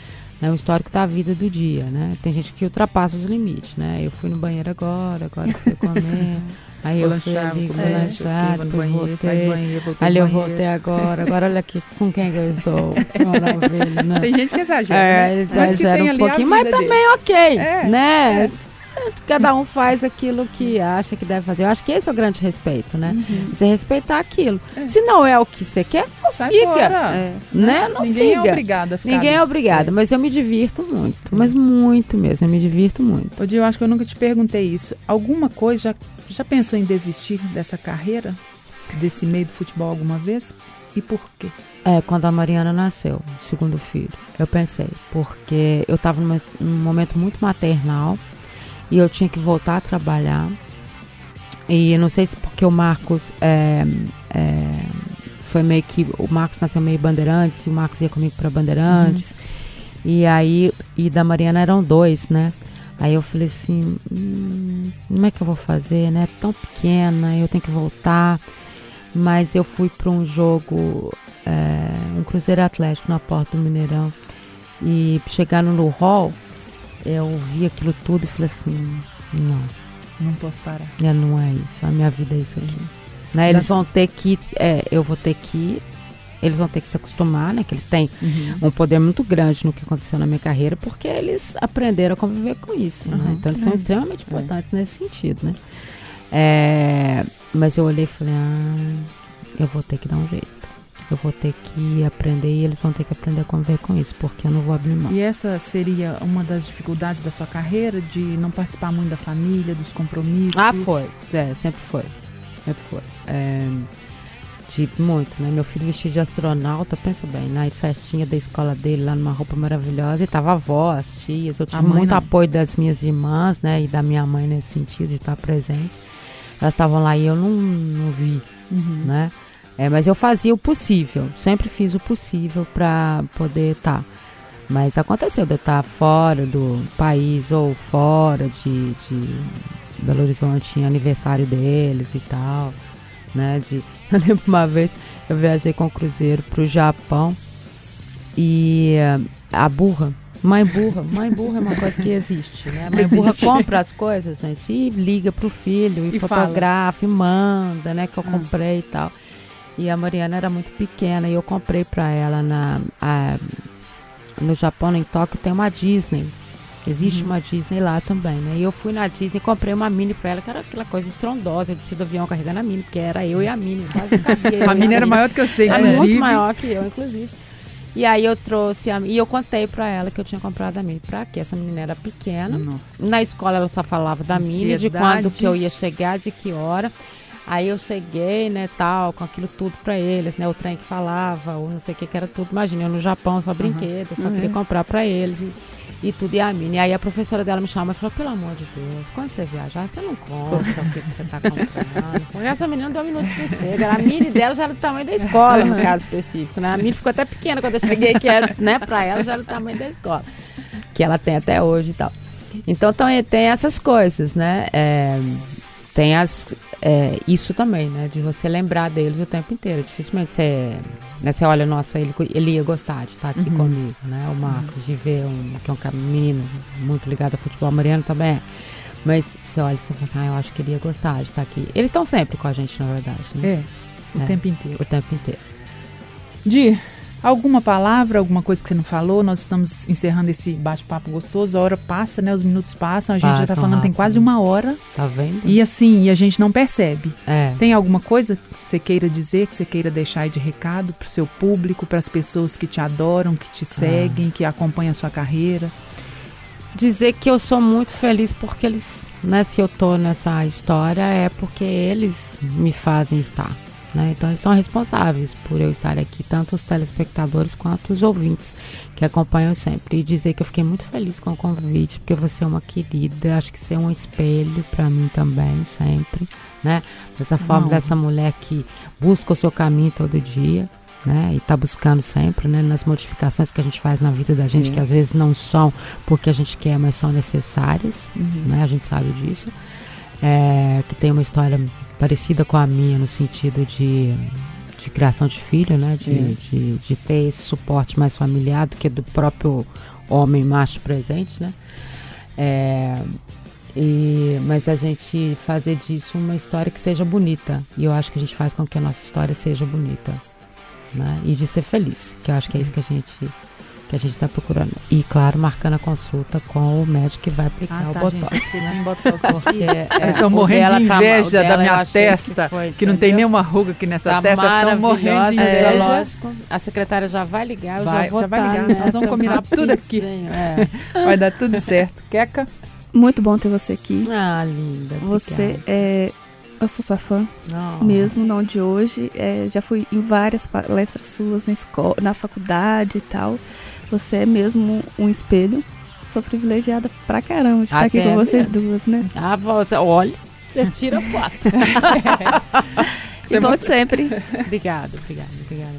[SPEAKER 5] né, um histórico da vida do dia, né? Tem gente que ultrapassa os limites, né? Eu fui no banheiro agora, agora fui comer. Aí eu fui ali, vou é, lanchar, depois voltei. Banheiro, ali eu voltei agora. Agora olha aqui com quem que eu estou.
[SPEAKER 3] Maravilha, né? Tem gente que exagera. É,
[SPEAKER 5] né? exagera um pouquinho, mas dele. também ok, é, né? É. Cada um faz aquilo que acha que deve fazer. Eu acho que esse é o grande respeito, né? Uhum. Você respeitar aquilo. É. Se não é o que você quer, não Sai siga. É. Né? Não
[SPEAKER 3] Ninguém
[SPEAKER 5] siga.
[SPEAKER 3] é obrigada a ficar
[SPEAKER 5] Ninguém é obrigada, é. mas eu me divirto muito. Mas muito mesmo, eu me divirto muito.
[SPEAKER 3] Ô, eu acho que eu nunca te perguntei isso. Alguma coisa, já, já pensou em desistir dessa carreira? Desse meio do futebol alguma vez? E por quê?
[SPEAKER 5] É, quando a Mariana nasceu, segundo filho, eu pensei, porque eu estava num momento muito maternal e eu tinha que voltar a trabalhar. E não sei se porque o Marcos é, é, foi meio que o Marcos nasceu meio Bandeirantes e o Marcos ia comigo para Bandeirantes. Uhum. E aí, e da Mariana eram dois, né? Aí eu falei assim, hum, como é que eu vou fazer, né? Tão pequena, eu tenho que voltar. Mas eu fui para um jogo, é, um Cruzeiro Atlético na porta do Mineirão. E chegando no hall, eu vi aquilo tudo e falei assim, não.
[SPEAKER 3] Não posso parar.
[SPEAKER 5] É, não é isso. A minha vida é isso aqui. Uhum. Né? Eles vão ter que. É, eu vou ter que. Eles vão ter que se acostumar, né? Que eles têm uhum. um poder muito grande no que aconteceu na minha carreira, porque eles aprenderam a conviver com isso, né? uhum. né? Então eles são é. extremamente importantes é. nesse sentido, né? É, mas eu olhei e falei, ah, eu vou ter que dar um jeito. Eu vou ter que aprender e eles vão ter que aprender a conviver com isso, porque eu não vou abrir mão.
[SPEAKER 3] E essa seria uma das dificuldades da sua carreira, de não participar muito da família, dos compromissos?
[SPEAKER 5] Ah, foi. É, sempre foi. Sempre foi. É, de muito, né? Meu filho vestido de astronauta, pensa bem, na festinha da escola dele, lá numa roupa maravilhosa, e tava a avó, as tias, eu tive muito não. apoio das minhas irmãs, né? E da minha mãe nesse sentido, de estar presente. Elas estavam lá e eu não, não vi, uhum. né? É, mas eu fazia o possível, sempre fiz o possível para poder estar. Tá. Mas aconteceu de eu estar fora do país ou fora de, de Belo Horizonte em aniversário deles e tal, né? De, eu lembro uma vez eu viajei com o cruzeiro para o Japão e uh, a burra, mãe burra, mãe burra é uma coisa que existe, né? Mãe existe. burra compra as coisas, gente, e liga pro filho e, e fotografa fala. e manda, né? Que eu ah. comprei e tal. E a Mariana era muito pequena e eu comprei para ela na a, no Japão, em Tóquio, tem uma Disney. Existe uhum. uma Disney lá também, né? E eu fui na Disney e comprei uma Mini pra ela, que era aquela coisa estrondosa. Eu desci do avião carregando a Mini, porque era eu e a Mini. Quase cabia.
[SPEAKER 3] a Mini era maior do que eu sei,
[SPEAKER 5] Era muito maior que eu, inclusive. E aí eu trouxe a, e eu contei pra ela que eu tinha comprado a Mini. Pra quê? Essa menina era pequena. Nossa. Na escola ela só falava da. Mini, de quando que eu ia chegar, de que hora. Aí eu cheguei, né, tal, com aquilo tudo para eles, né, o trem que falava, ou não sei o que, que era tudo. Imagina, eu no Japão, só brinquedo, uhum. só queria uhum. comprar para eles. E, e tudo, e a Mini. Aí a professora dela me chama e falou, pelo amor de Deus, quando você viajar, você não conta o que, que você tá comprando. Porque essa menina não deu um minuto de sossego. A Mini dela já era do tamanho da escola, no caso específico, né? A Mini ficou até pequena quando eu cheguei, que era, né, pra ela já era do tamanho da escola. Que ela tem até hoje e tal. Então tem essas coisas, né? É, tem as, é, isso também, né? De você lembrar deles o tempo inteiro. Dificilmente você, né, você olha, nossa, ele, ele ia gostar de estar aqui uhum. comigo, né? O Marcos, uhum. de ver um, que é um menino muito ligado ao futebol mariano também. Mas você olha e você fala assim, ah, eu acho que ele ia gostar de estar aqui. Eles estão sempre com a gente, na verdade, né?
[SPEAKER 3] É, o é, tempo inteiro.
[SPEAKER 5] O tempo inteiro.
[SPEAKER 3] Di, Alguma palavra, alguma coisa que você não falou? Nós estamos encerrando esse bate-papo gostoso. A hora passa, né? Os minutos passam. A gente Passam já tá falando, rápido. tem quase uma hora.
[SPEAKER 5] Tá vendo?
[SPEAKER 3] E assim, e a gente não percebe.
[SPEAKER 5] É.
[SPEAKER 3] Tem alguma coisa que você queira dizer, que você queira deixar aí de recado pro seu público, para as pessoas que te adoram, que te seguem, que acompanham a sua carreira?
[SPEAKER 5] Dizer que eu sou muito feliz porque eles, né, se eu tô nessa história, é porque eles me fazem estar. Né? Então eles são responsáveis por eu estar aqui, tanto os telespectadores quanto os ouvintes que acompanham sempre. E dizer que eu fiquei muito feliz com o convite, porque você é uma querida, acho que você é um espelho para mim também, sempre. Né? Dessa forma, Não. dessa mulher que busca o seu caminho todo dia. Né? E está buscando sempre, né? Nas modificações que a gente faz na vida da gente, que às vezes não são porque a gente quer, mas são necessárias, uhum. né? A gente sabe disso. É, que tem uma história parecida com a minha no sentido de, de criação de filho, né? De, é. de, de, ter esse suporte mais familiar do que do próprio homem macho presente, né? É, e, mas a gente fazer disso uma história que seja bonita. E eu acho que a gente faz com que a nossa história seja bonita. Né? E de ser feliz, que eu acho que é isso que a gente que a gente está procurando. E, claro, marcando a consulta com o médico que vai aplicar ah, tá, o botox. Gente, né?
[SPEAKER 3] botox porque, é, Elas estão morrendo de tá inveja tá, da minha testa, que, foi, que não tem nenhuma ruga aqui nessa tá testa, elas estão morrendo de inveja. É,
[SPEAKER 5] lógico. A secretária já vai ligar, eu vai, já vou já vai ligar.
[SPEAKER 3] Nós vamos combinar tudo aqui. É. Vai dar tudo certo. Queca?
[SPEAKER 4] Muito bom ter você aqui.
[SPEAKER 5] Ah, linda.
[SPEAKER 4] Você é eu sou sua fã, oh. mesmo, não de hoje. É, já fui em várias palestras suas na escola, na faculdade e tal. Você é mesmo um espelho. Sou privilegiada pra caramba de estar ah, aqui com vocês duas, né?
[SPEAKER 5] Ah, você, olha, você tira foto.
[SPEAKER 4] Você volte sempre.
[SPEAKER 5] obrigada, obrigada, obrigada.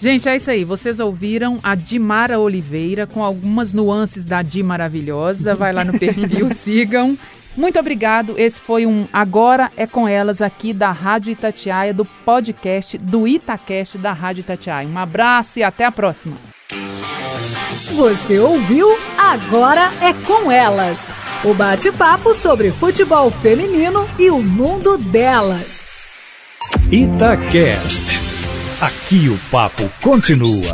[SPEAKER 3] Gente, é isso aí. Vocês ouviram a Dimara Oliveira com algumas nuances da Di maravilhosa. Vai lá no perfil, sigam. Muito obrigado. Esse foi um Agora é com elas aqui da Rádio Itatiaia, do podcast do Itacast da Rádio Itatiaia. Um abraço e até a próxima.
[SPEAKER 2] Você ouviu Agora é com elas. O bate-papo sobre futebol feminino e o mundo delas.
[SPEAKER 1] Itacast. Aqui o papo continua.